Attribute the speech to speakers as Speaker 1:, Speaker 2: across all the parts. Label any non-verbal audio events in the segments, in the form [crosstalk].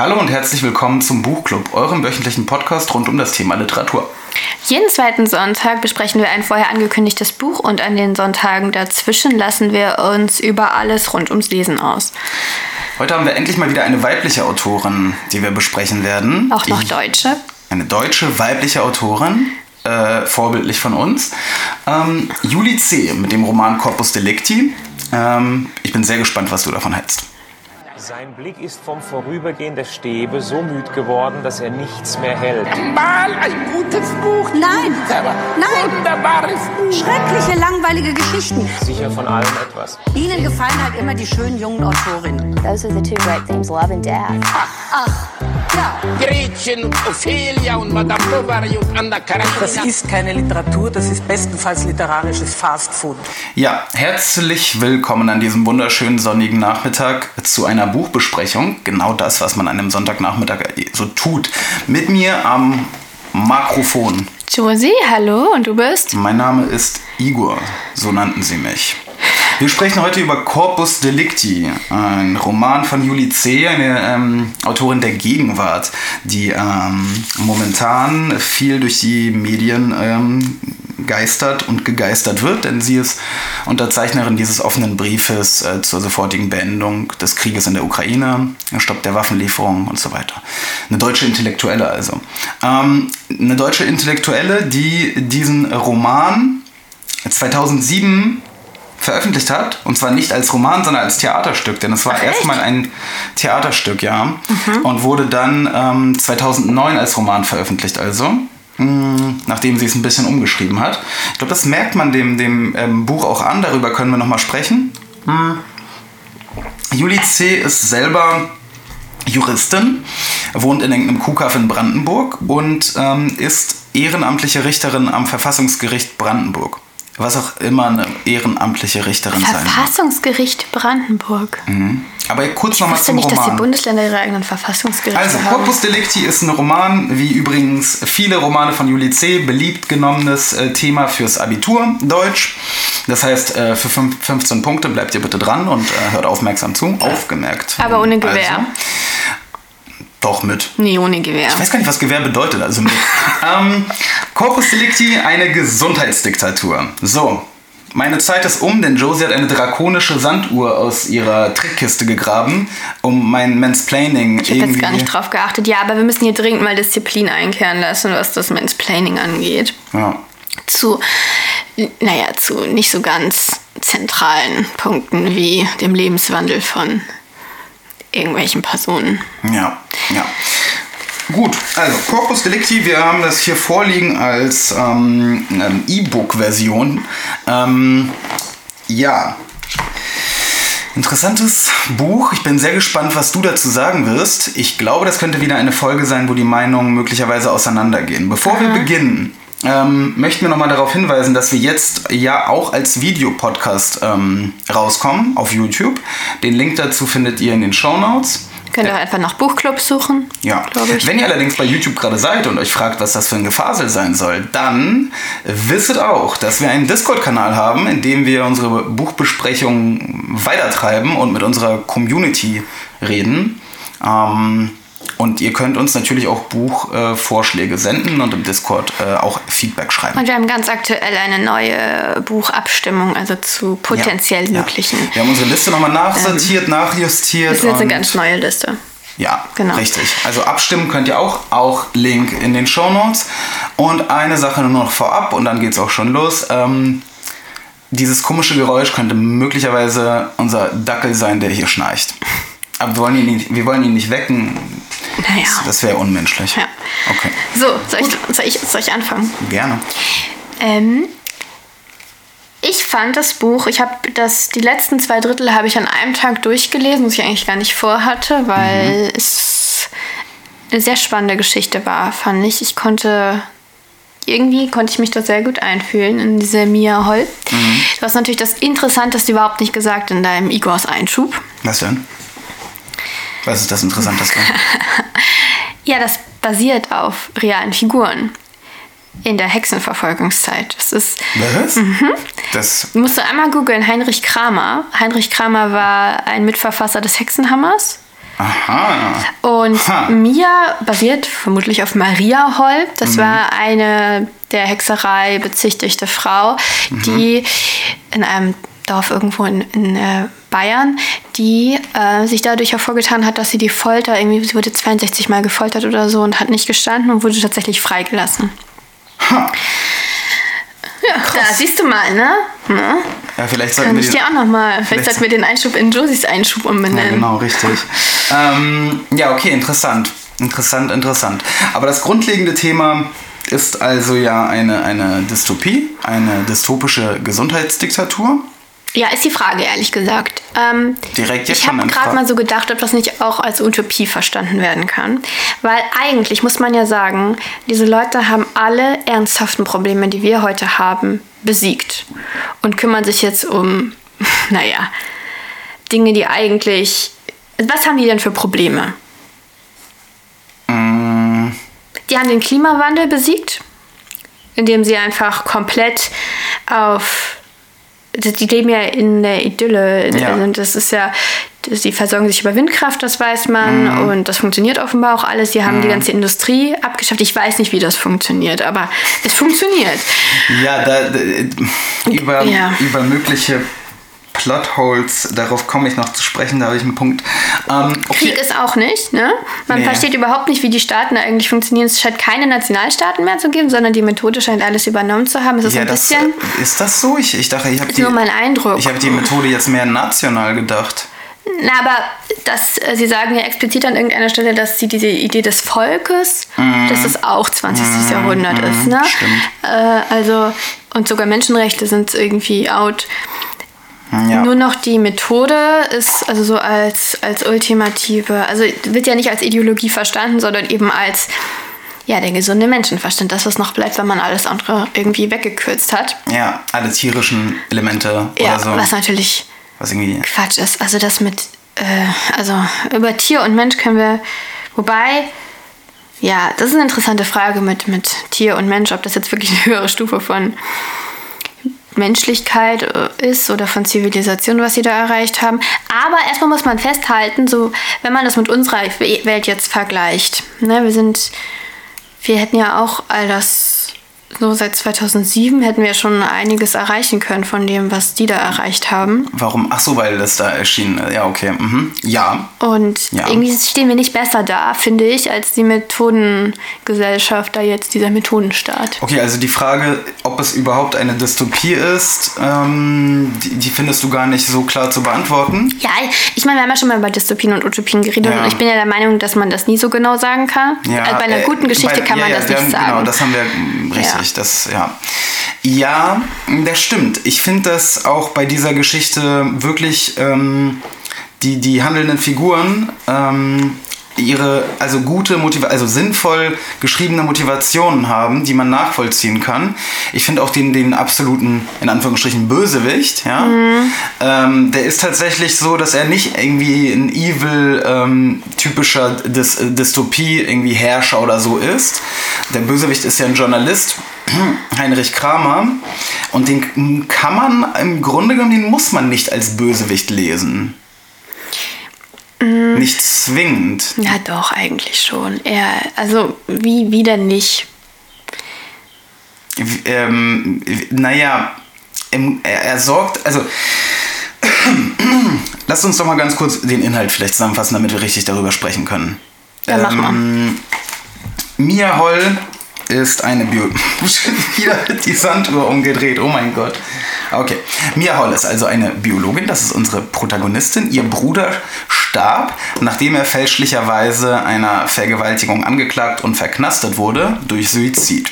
Speaker 1: Hallo und herzlich willkommen zum Buchclub, eurem wöchentlichen Podcast rund um das Thema Literatur.
Speaker 2: Jeden zweiten Sonntag besprechen wir ein vorher angekündigtes Buch und an den Sonntagen dazwischen lassen wir uns über alles rund ums Lesen aus.
Speaker 1: Heute haben wir endlich mal wieder eine weibliche Autorin, die wir besprechen werden.
Speaker 2: Auch noch deutsche.
Speaker 1: Eine deutsche weibliche Autorin, äh, vorbildlich von uns. Ähm, Julie C. mit dem Roman Corpus Delicti. Ähm, ich bin sehr gespannt, was du davon hältst.
Speaker 3: Sein Blick ist vom Vorübergehen der Stäbe so müd geworden, dass er nichts mehr hält.
Speaker 4: Mal ein gutes Buch.
Speaker 5: Nein, nein.
Speaker 4: Wunderbares Buch.
Speaker 5: Schreckliche, langweilige Geschichten.
Speaker 3: Sicher von allem etwas.
Speaker 5: Ihnen gefallen halt immer die schönen jungen Autorinnen.
Speaker 6: Those are the two great themes, love and death.
Speaker 5: Ach, ja.
Speaker 4: Gretchen und Ophelia und Madame Bovary und Anna Karenina.
Speaker 7: Das ist keine Literatur, das ist bestenfalls literarisches Fastfood.
Speaker 1: Ja, herzlich willkommen an diesem wunderschönen sonnigen Nachmittag zu einer Buchbesprechung. Genau das, was man an einem Sonntagnachmittag so tut. Mit mir am Makrofon.
Speaker 2: Josie, hallo und du bist?
Speaker 1: Mein Name ist Igor, so nannten sie mich. Wir sprechen heute über Corpus Delicti, ein Roman von Julie C., eine ähm, Autorin der Gegenwart, die ähm, momentan viel durch die Medien ähm, geistert und gegeistert wird, denn sie ist Unterzeichnerin dieses offenen Briefes äh, zur sofortigen Beendigung des Krieges in der Ukraine, Stopp der Waffenlieferung und so weiter. Eine deutsche Intellektuelle also. Ähm, eine deutsche Intellektuelle, die diesen Roman 2007 veröffentlicht hat. Und zwar nicht als Roman, sondern als Theaterstück. Denn es war erstmal ein Theaterstück, ja. Mhm. Und wurde dann ähm, 2009 als Roman veröffentlicht, also. Mh, nachdem sie es ein bisschen umgeschrieben hat. Ich glaube, das merkt man dem, dem ähm, Buch auch an. Darüber können wir nochmal sprechen. Mhm. Julie C. ist selber Juristin, wohnt in irgendeinem Kuhkaff in Brandenburg und ähm, ist ehrenamtliche Richterin am Verfassungsgericht Brandenburg was auch immer eine ehrenamtliche Richterin sein
Speaker 2: Verfassungsgericht Brandenburg.
Speaker 1: Mhm. Aber kurz nochmal zum
Speaker 2: nicht,
Speaker 1: Roman.
Speaker 2: dass die Bundesländer ihre eigenen Verfassungsgerichte
Speaker 1: also,
Speaker 2: haben.
Speaker 1: Corpus Delicti ist ein Roman, wie übrigens viele Romane von Julie C., beliebt genommenes äh, Thema fürs Abitur, Deutsch. Das heißt, äh, für 15 Punkte bleibt ihr bitte dran und äh, hört aufmerksam zu. Aufgemerkt.
Speaker 2: Aber ohne Gewehr.
Speaker 1: Also, doch, mit.
Speaker 2: Nee, ohne Gewehr.
Speaker 1: Ich weiß gar nicht, was Gewehr bedeutet, also mit. [laughs] ähm, Corpus Delicti, eine Gesundheitsdiktatur. So, meine Zeit ist um, denn Josie hat eine drakonische Sanduhr aus ihrer Trickkiste gegraben, um mein Mansplaining
Speaker 2: ich irgendwie... Ich habe jetzt gar nicht drauf geachtet. Ja, aber wir müssen hier dringend mal Disziplin einkehren lassen, was das Mansplaining angeht.
Speaker 1: Ja.
Speaker 2: Zu, naja, zu nicht so ganz zentralen Punkten wie dem Lebenswandel von irgendwelchen Personen.
Speaker 1: Ja, ja. Gut, also Corpus Delicti, wir haben das hier vorliegen als ähm, E-Book-Version. Ähm, ja, interessantes Buch. Ich bin sehr gespannt, was du dazu sagen wirst. Ich glaube, das könnte wieder eine Folge sein, wo die Meinungen möglicherweise auseinandergehen. Bevor Aha. wir beginnen, ähm, möchten wir nochmal darauf hinweisen, dass wir jetzt ja auch als Videopodcast ähm, rauskommen auf YouTube. Den Link dazu findet ihr in den Show Notes.
Speaker 2: Könnt ihr einfach nach Buchclubs suchen.
Speaker 1: Ja. Wenn ihr allerdings bei YouTube gerade seid und euch fragt, was das für ein Gefasel sein soll, dann wisset auch, dass wir einen Discord-Kanal haben, in dem wir unsere Buchbesprechungen weitertreiben und mit unserer Community reden. Ähm, und ihr könnt uns natürlich auch Buchvorschläge äh, senden und im Discord äh, auch Feedback schreiben.
Speaker 2: Und wir haben ganz aktuell eine neue Buchabstimmung, also zu potenziell ja, möglichen. Ja.
Speaker 1: Wir haben unsere Liste nochmal nachsortiert, ähm, nachjustiert.
Speaker 2: Das ist jetzt eine ganz neue Liste.
Speaker 1: Ja, genau. richtig. Also abstimmen könnt ihr auch, auch Link in den Show Notes. Und eine Sache nur noch vorab und dann geht es auch schon los. Ähm, dieses komische Geräusch könnte möglicherweise unser Dackel sein, der hier schnarcht. Aber wir wollen ihn nicht, wir wollen ihn nicht wecken.
Speaker 2: Naja.
Speaker 1: Das, das wäre unmenschlich.
Speaker 2: Ja.
Speaker 1: Okay.
Speaker 2: So, soll ich, soll, ich, soll ich anfangen?
Speaker 1: Gerne.
Speaker 2: Ähm, ich fand das Buch, ich habe das, die letzten zwei Drittel habe ich an einem Tag durchgelesen, was ich eigentlich gar nicht vorhatte, weil mhm. es eine sehr spannende Geschichte war, fand ich. Ich konnte irgendwie konnte ich mich da sehr gut einfühlen in diese Mia Holl. Mhm. Du hast natürlich das Interessanteste überhaupt nicht gesagt in deinem Igors Einschub.
Speaker 1: Was denn? Was ist das Interessanteste? [laughs]
Speaker 2: ja, das basiert auf realen Figuren in der Hexenverfolgungszeit. Das ist.
Speaker 1: Was?
Speaker 2: Mhm.
Speaker 1: Das
Speaker 2: musst du einmal googeln, Heinrich Kramer. Heinrich Kramer war ein Mitverfasser des Hexenhammers.
Speaker 1: Aha.
Speaker 2: Und
Speaker 1: Ha.
Speaker 2: Mia basiert vermutlich auf Maria Holl. Das
Speaker 1: Mhm.
Speaker 2: war eine der Hexerei bezichtigte Frau,
Speaker 1: Mhm.
Speaker 2: die in einem Dorf irgendwo in, in äh, Bayern, die äh, sich dadurch hervorgetan hat, dass sie die Folter, irgendwie, sie wurde 62 Mal gefoltert oder so und hat nicht gestanden und wurde tatsächlich freigelassen. Ja, da siehst du mal, ne? ne?
Speaker 1: Ja, vielleicht sollten
Speaker 2: Kann
Speaker 1: wir
Speaker 2: ich dir auch nochmal. Vielleicht,
Speaker 1: vielleicht-
Speaker 2: sollten wir den Einschub in Josies Einschub
Speaker 1: Ja,
Speaker 2: umbenennen.
Speaker 1: genau, richtig. [laughs] ähm, ja, okay, interessant. Interessant, interessant. Aber das grundlegende Thema ist also ja eine, eine Dystopie, eine dystopische Gesundheitsdiktatur.
Speaker 2: Ja, ist die Frage, ehrlich gesagt. Ähm,
Speaker 1: Direkt jetzt
Speaker 2: ich habe gerade mal so gedacht, ob das nicht auch als Utopie verstanden werden kann. Weil eigentlich muss man ja sagen, diese Leute haben alle ernsthaften Probleme, die wir heute haben, besiegt. Und kümmern sich jetzt um, [laughs] naja, Dinge, die eigentlich... Was haben die denn für Probleme?
Speaker 1: Mm.
Speaker 2: Die haben den Klimawandel besiegt, indem sie einfach komplett auf. Die leben ja in der Idylle.
Speaker 1: Ja.
Speaker 2: Also das ist ja. Die versorgen sich über Windkraft, das weiß man.
Speaker 1: Mhm.
Speaker 2: Und das funktioniert offenbar auch alles. Die haben die ganze Industrie abgeschafft. Ich weiß nicht, wie das funktioniert, aber es funktioniert.
Speaker 1: Ja, da, da, über,
Speaker 2: Ja.
Speaker 1: über mögliche Plotholes, darauf komme ich noch zu sprechen, da habe ich einen Punkt. Ähm,
Speaker 2: Krieg ist auch nicht, ne? Man
Speaker 1: Nee.
Speaker 2: versteht überhaupt nicht, wie die Staaten da eigentlich funktionieren. Es scheint keine Nationalstaaten mehr zu geben, sondern die Methode scheint alles übernommen zu haben. Es ist
Speaker 1: ja,
Speaker 2: ein
Speaker 1: das,
Speaker 2: bisschen.
Speaker 1: ist das so? Ich, ich dachte, ich habe
Speaker 2: Ist nur mein Eindruck.
Speaker 1: Ich habe die Methode jetzt mehr national gedacht.
Speaker 2: Na, aber das, äh, Sie sagen ja explizit an irgendeiner Stelle, dass Sie diese Idee des Volkes, dass das auch 20. Jahrhundert ist. Ne?
Speaker 1: stimmt.
Speaker 2: Äh, also, und sogar Menschenrechte sind irgendwie out.
Speaker 1: Ja.
Speaker 2: Nur noch die Methode ist also so als, als ultimative, also wird ja nicht als Ideologie verstanden, sondern eben als ja, der gesunde Menschenverstand, das, was noch bleibt, wenn man alles andere irgendwie weggekürzt hat.
Speaker 1: ja, alle tierischen Elemente
Speaker 2: Ja,
Speaker 1: oder so.
Speaker 2: was natürlich
Speaker 1: Was irgendwie.
Speaker 2: Quatsch ist. Also das mit, äh, also über Tier und Mensch können wir, wobei, ja, das ist eine interessante Frage mit, mit Tier und Mensch, ob das jetzt wirklich eine höhere Stufe von Menschlichkeit äh, ist oder von Zivilisation, was sie da erreicht haben. Aber erstmal muss man festhalten, so wenn man das mit unserer Welt jetzt vergleicht, ne, wir sind, wir hätten ja auch all das so seit 2007 hätten wir schon einiges erreichen können von dem, was die da erreicht haben.
Speaker 1: Warum? Ach so, weil das da erschienen ist. Ja, okay. Mhm. Ja.
Speaker 2: Und
Speaker 1: Ja.
Speaker 2: irgendwie stehen wir nicht besser da, finde ich, als die Methodengesellschaft, da jetzt dieser Methodenstaat.
Speaker 1: Okay, also die Frage, ob es überhaupt eine Dystopie ist, ähm, die, die findest du gar nicht so klar zu beantworten.
Speaker 2: Ja, ich meine, wir haben ja schon mal über Dystopien und Utopien geredet
Speaker 1: Ja.
Speaker 2: und ich bin ja der Meinung, dass man das nie so genau sagen kann.
Speaker 1: Ja,
Speaker 2: also bei einer
Speaker 1: äh,
Speaker 2: guten Geschichte
Speaker 1: bei-
Speaker 2: kann man das nicht
Speaker 1: haben,
Speaker 2: sagen.
Speaker 1: Genau, das haben wir mm, richtig. Das, ja. ja, das stimmt. Ich finde das auch bei dieser Geschichte wirklich ähm, die, die handelnden Figuren ähm, ihre also gute Motiva also sinnvoll geschriebene Motivationen haben, die man nachvollziehen kann. Ich finde auch den, den absoluten, in Anführungsstrichen, Bösewicht, ja. Ähm, der ist tatsächlich so, dass er nicht irgendwie ein evil, ähm, typischer Dys Dystopie, irgendwie Herrscher oder so ist. Der Bösewicht ist ja ein Journalist, [clears throat] Heinrich Kramer. Und den kann man im Grunde genommen, den muss man nicht als Bösewicht lesen. Nicht zwingend.
Speaker 2: ja, doch, eigentlich schon. Er, also, wie, wie denn nicht?
Speaker 1: Ähm, naja, er, er sorgt, also [clears throat] lasst uns doch mal ganz kurz den Inhalt vielleicht zusammenfassen, damit wir richtig darüber sprechen können.
Speaker 2: Ja, mach mal.
Speaker 1: Ähm, Mia Holl ist eine Bio... [laughs] Wieder die Sanduhr umgedreht, oh mein Gott. Okay. Mia Holl ist also eine Biologin, das ist unsere Protagonistin. Ihr Bruder starb, nachdem er fälschlicherweise einer Vergewaltigung angeklagt und verknastet wurde durch Suizid.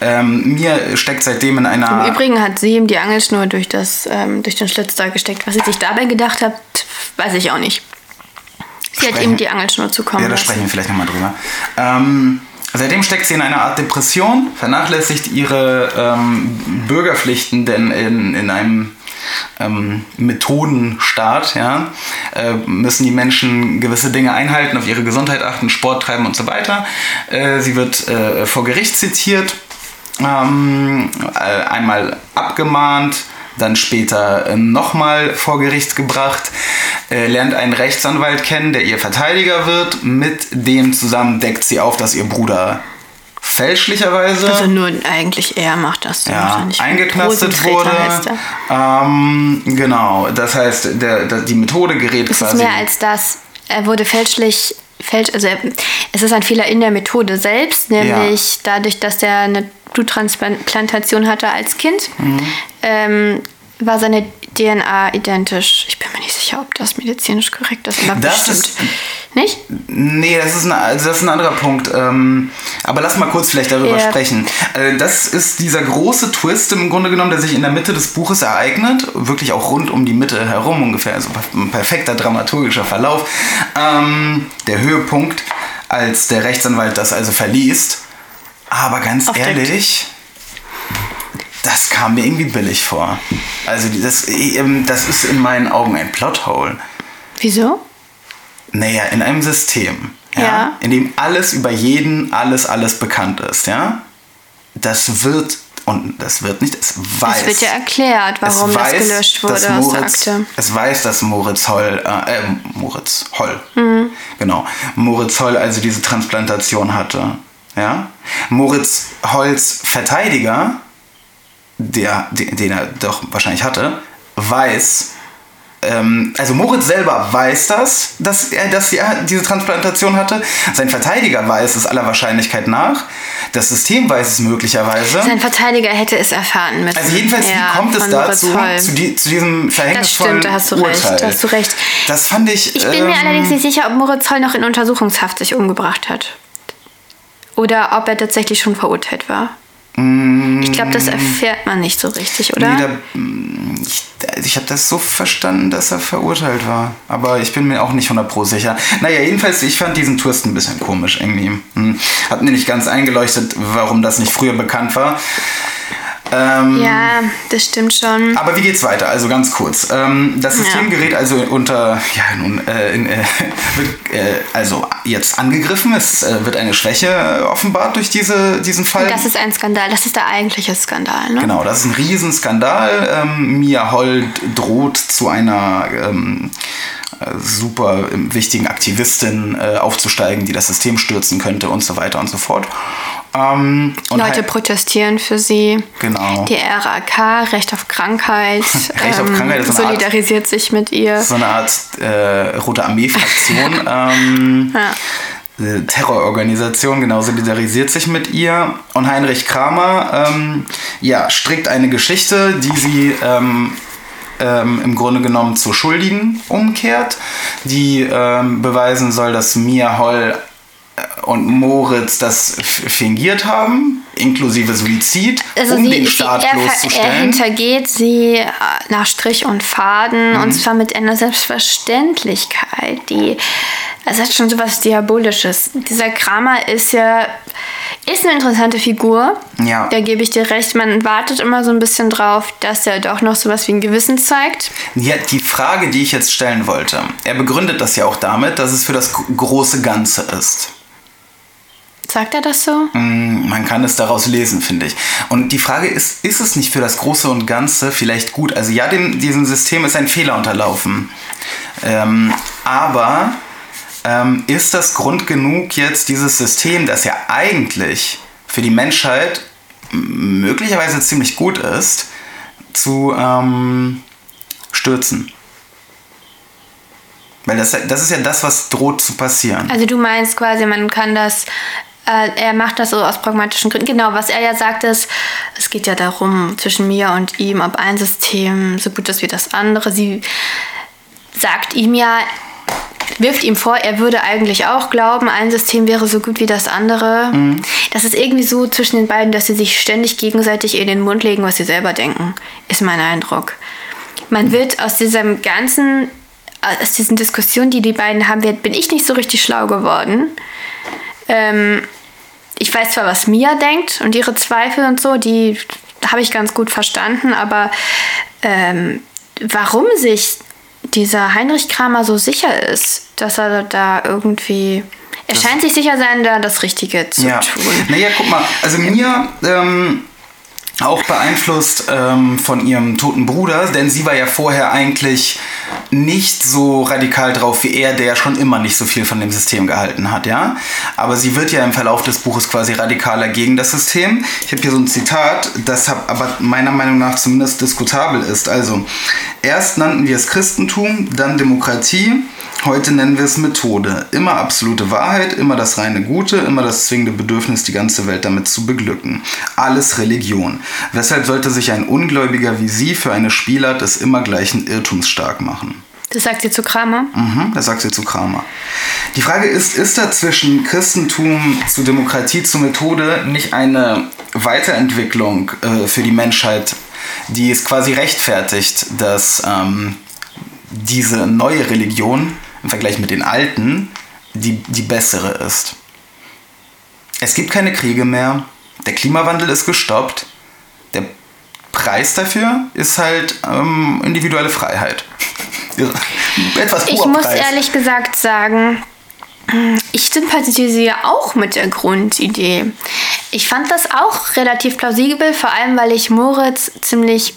Speaker 1: Ähm, Mia steckt seitdem in einer...
Speaker 2: Im Übrigen hat sie ihm die Angelschnur durch, das, ähm, durch den Schlitz da gesteckt. Was sie sich dabei gedacht hat, weiß ich auch nicht. Sie hat
Speaker 1: Sprechen-
Speaker 2: ihm die Angelschnur zukommen
Speaker 1: Ja, da sprechen wir vielleicht nochmal drüber. Ähm, seitdem steckt sie in einer Art Depression, vernachlässigt ihre ähm, Bürgerpflichten, denn in, in einem ähm, Methodenstaat ja, äh, müssen die Menschen gewisse Dinge einhalten, auf ihre Gesundheit achten, Sport treiben und so weiter. Äh, sie wird äh, vor Gericht zitiert, ähm, äh, einmal abgemahnt, dann später äh, nochmal vor Gericht gebracht. äh, lernt einen Rechtsanwalt kennen, der ihr Verteidiger wird. Mit dem zusammen deckt sie auf, dass ihr Bruder fälschlicherweise
Speaker 2: Also nur eigentlich er macht das.
Speaker 1: ja, eingeknastet wurde. Ähm, genau, das heißt, der, der, die Methode gerät
Speaker 2: Es ist
Speaker 1: quasi.
Speaker 2: mehr als das. Er wurde fälschlich, fälsch, also es ist ein Fehler in der Methode selbst, nämlich dadurch, dass er eine Bluttransplantation hatte als Kind,
Speaker 1: Mhm.
Speaker 2: ähm, war seine DNA identisch. Ich bin mir nicht sicher, ob das medizinisch korrekt ist, aber
Speaker 1: Das
Speaker 2: bestimmt.
Speaker 1: ist-
Speaker 2: nicht?
Speaker 1: Nee, das ist, ein, also das ist ein anderer Punkt. Ähm, aber lass mal kurz vielleicht darüber
Speaker 2: Ja.
Speaker 1: sprechen. Äh, das ist dieser große Twist im Grunde genommen, der sich in der Mitte des Buches ereignet. Wirklich auch rund um die Mitte herum ungefähr. Also ein perfekter dramaturgischer Verlauf. Ähm, der Höhepunkt, als der Rechtsanwalt das also verliest. Aber ganz
Speaker 2: Aufdeckt.
Speaker 1: ehrlich, das kam mir irgendwie billig vor. Also das, ähm, das ist in meinen Augen ein Plothole.
Speaker 2: Wieso?
Speaker 1: Naja, in einem System, ja,
Speaker 2: Ja.
Speaker 1: in dem alles über jeden, alles, alles bekannt ist, ja. Das wird, und das wird nicht, es weiß.
Speaker 2: Es wird ja erklärt, warum
Speaker 1: es
Speaker 2: das
Speaker 1: weiß,
Speaker 2: gelöscht wurde
Speaker 1: dass
Speaker 2: aus der
Speaker 1: Moritz,
Speaker 2: Akte.
Speaker 1: Es weiß, dass Moritz Holl, äh, äh, Moritz Holl,
Speaker 2: Mhm.
Speaker 1: genau, Moritz Holl also diese Transplantation hatte, ja. Moritz Holls Verteidiger, der, den, er doch wahrscheinlich hatte, weiß, ähm, also Moritz selber weiß das, dass er, dass er diese Transplantation hatte. Sein Verteidiger weiß es aller Wahrscheinlichkeit nach. Das System weiß es möglicherweise.
Speaker 2: Sein Verteidiger hätte es erfahren müssen.
Speaker 1: Also jedenfalls,
Speaker 2: Ja,
Speaker 1: wie kommt es dazu, zu, die, zu diesem
Speaker 2: Das
Speaker 1: verhängnisvollen
Speaker 2: stimmt, da hast du
Speaker 1: Urteil?
Speaker 2: recht. Da hast du recht.
Speaker 1: Das fand ich.
Speaker 2: Ich bin mir
Speaker 1: ähm,
Speaker 2: allerdings nicht sicher, ob Moritz Holl noch in Untersuchungshaft sich umgebracht hat. Oder ob er tatsächlich schon verurteilt war. Ich glaube, das erfährt man nicht so richtig, oder?
Speaker 1: Nee, da, mm, ich ich habe das so verstanden, dass er verurteilt war. Aber ich bin mir auch nicht 100 pro sicher. Naja, jedenfalls, ich fand diesen Twist ein bisschen komisch irgendwie. Hm. Hat mir nicht ganz eingeleuchtet, warum das nicht früher bekannt war. Ähm,
Speaker 2: ja, das stimmt schon.
Speaker 1: Aber wie geht's weiter? Also ganz kurz. Ähm, das System
Speaker 2: Ja.
Speaker 1: gerät also unter, ja, nun, äh, in, äh, [laughs] wird äh, also jetzt angegriffen. Es äh, wird eine Schwäche offenbart durch diese, diesen Fall.
Speaker 2: Das ist ein Skandal. Das ist der eigentliche Skandal, ne?
Speaker 1: Genau, das ist ein Riesenskandal. Ähm, Mia Holl droht zu einer ähm, äh, super ähm, wichtigen Aktivistin äh, aufzusteigen, die das System stürzen könnte und so weiter und so fort. Ähm,
Speaker 2: Leute
Speaker 1: halt-
Speaker 2: protestieren für sie.
Speaker 1: Genau.
Speaker 2: Die RAK, Recht auf Krankheit, ähm, [laughs]
Speaker 1: Recht auf Krankheit ist eine Art-
Speaker 2: solidarisiert sich mit ihr.
Speaker 1: so eine Art äh, Rote Armee-Fraktion. [laughs] ähm,
Speaker 2: Ja.
Speaker 1: äh, Terrororganisation, genau, solidarisiert sich mit ihr. Und Heinrich Kramer, ähm, ja, strickt eine Geschichte, die sie ähm, ähm, im Grunde genommen zur Schuldigen umkehrt, die ähm, beweisen soll, dass Mia Holl und Moritz das fingiert haben, inklusive Suizid,
Speaker 2: Also
Speaker 1: um
Speaker 2: sie,
Speaker 1: den
Speaker 2: sie,
Speaker 1: Staat
Speaker 2: er, ver- er
Speaker 1: bloßzustellen.
Speaker 2: hintergeht sie äh, nach Strich und Faden
Speaker 1: Mhm.
Speaker 2: und zwar mit einer Selbstverständlichkeit, die es hat schon so was Diabolisches. Dieser Kramer ist ja ist eine interessante Figur.
Speaker 1: Ja.
Speaker 2: Da gebe ich dir recht. Man wartet immer so ein bisschen drauf, dass er doch noch sowas wie ein Gewissen zeigt.
Speaker 1: Ja, die Frage, die ich jetzt stellen wollte, er begründet das ja auch damit, dass es für das gro- große Ganze ist.
Speaker 2: Sagt er das so?
Speaker 1: Mm, Man kann es daraus lesen, finde ich. Und die Frage ist, ist es nicht für das Große und Ganze vielleicht gut? Also ja, dem, diesem System ist ein Fehler unterlaufen. Ähm, aber ähm, ist das Grund genug jetzt, dieses System, das ja eigentlich für die Menschheit möglicherweise ziemlich gut ist, zu ähm, stürzen? Weil das, das ist ja das, was droht zu passieren.
Speaker 2: Also du meinst quasi, man kann das, er macht das so aus pragmatischen Gründen. Genau, was er ja sagt ist, es geht ja darum, zwischen mir und ihm, ob ein System so gut ist wie das andere. Sie sagt ihm ja, wirft ihm vor, er würde eigentlich auch glauben, ein System wäre so gut wie das andere. Das ist irgendwie so zwischen den beiden, dass sie sich ständig gegenseitig in den Mund legen, was sie selber denken, ist mein Eindruck. Man wird aus diesem ganzen, aus diesen Diskussionen, die die beiden haben, wird, bin ich nicht so richtig schlau geworden. Ähm, ich weiß zwar, was Mia denkt und ihre Zweifel und so, die habe ich ganz gut verstanden, aber ähm, warum sich dieser Heinrich Kramer so sicher ist, dass er da irgendwie. Er scheint sich sicher sein, da das Richtige zu
Speaker 1: ja.
Speaker 2: tun.
Speaker 1: Naja, guck mal, also mir, ähm, Auch beeinflusst ähm, von ihrem toten Bruder, denn sie war ja vorher eigentlich nicht so radikal drauf wie er, der schon immer nicht so viel von dem System gehalten hat, ja. Aber sie wird ja im Verlauf des Buches quasi radikaler gegen das System. Ich habe hier so ein Zitat, das aber meiner Meinung nach zumindest diskutabel ist. Also, erst nannten wir es Christentum, dann Demokratie, Heute nennen wir es Methode. Immer absolute Wahrheit, immer das reine Gute, immer das zwingende Bedürfnis, die ganze Welt damit zu beglücken. Alles Religion. Weshalb sollte sich ein Ungläubiger wie Sie für eine Spielart des immer gleichen Irrtums stark machen?
Speaker 2: Das sagt sie zu Kramer.
Speaker 1: Mhm, das sagt sie zu Kramer. Die Frage ist, ist da zwischen Christentum zu Demokratie zu Methode nicht eine Weiterentwicklung äh, für die Menschheit, die es quasi rechtfertigt, dass ähm, diese neue Religion im Vergleich mit den alten die, die bessere ist. Es gibt keine Kriege mehr, der Klimawandel ist gestoppt, der Preis dafür ist halt ähm, individuelle Freiheit. [laughs] Etwas
Speaker 2: Ich muss ehrlich gesagt sagen, ich sympathisiere auch mit der Grundidee. Ich fand das auch relativ plausibel, vor allem weil ich Moritz ziemlich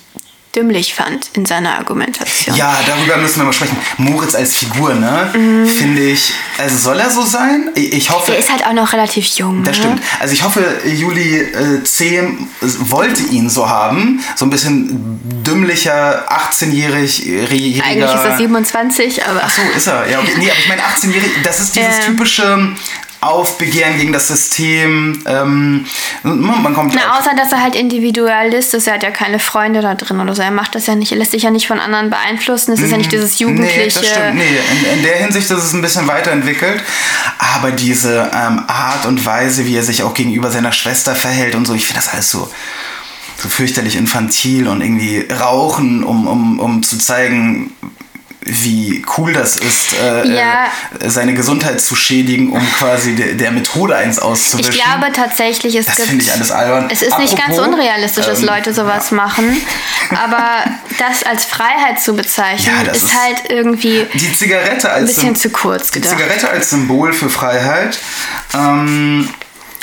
Speaker 2: dümmlich fand in seiner Argumentation.
Speaker 1: Ja, darüber müssen wir mal sprechen. Moritz als Figur, ne? Finde ich. Also soll er so sein? Ich hoffe.
Speaker 2: Der ist halt auch noch relativ jung.
Speaker 1: Das
Speaker 2: ne?
Speaker 1: stimmt. Also ich hoffe, Juli äh, C. wollte ihn so haben. So ein bisschen dümmlicher, 18-jähriger.
Speaker 2: Eigentlich ist er 27, aber.
Speaker 1: Ach so, ist er. Ja, okay. Nee, aber ich meine 18-jährig, das ist dieses
Speaker 2: Ja.
Speaker 1: typische Aufbegehren gegen das System. Ähm, man kommt
Speaker 2: Na, außer dass er halt Individualist ist, er hat ja keine Freunde da drin oder so. Er macht das ja nicht, er lässt sich ja nicht von anderen beeinflussen. Es ist ja nicht dieses jugendliche.
Speaker 1: Mhm. Nee, das stimmt. Nee, in, in der Hinsicht ist es ein bisschen weiterentwickelt. Aber diese ähm, Art und Weise, wie er sich auch gegenüber seiner Schwester verhält und so, ich finde das alles so, so fürchterlich infantil und irgendwie rauchen, um, um, um zu zeigen, wie cool das ist, äh,
Speaker 2: Ja.
Speaker 1: äh, seine Gesundheit zu schädigen, um quasi der, der Methode eins auszuwischen.
Speaker 2: Ich glaube tatsächlich, es
Speaker 1: Das
Speaker 2: gibt.
Speaker 1: ich alles albern.
Speaker 2: Es ist nicht ganz
Speaker 1: Apropos,
Speaker 2: unrealistisch, dass
Speaker 1: ähm,
Speaker 2: Leute sowas machen. Aber das als Freiheit zu bezeichnen,
Speaker 1: Ja,
Speaker 2: ist,
Speaker 1: ist-
Speaker 2: halt irgendwie
Speaker 1: Die Zigarette als
Speaker 2: ein bisschen zu kurz
Speaker 1: Die
Speaker 2: gedacht.
Speaker 1: Zigarette als Symbol für Freiheit ähm,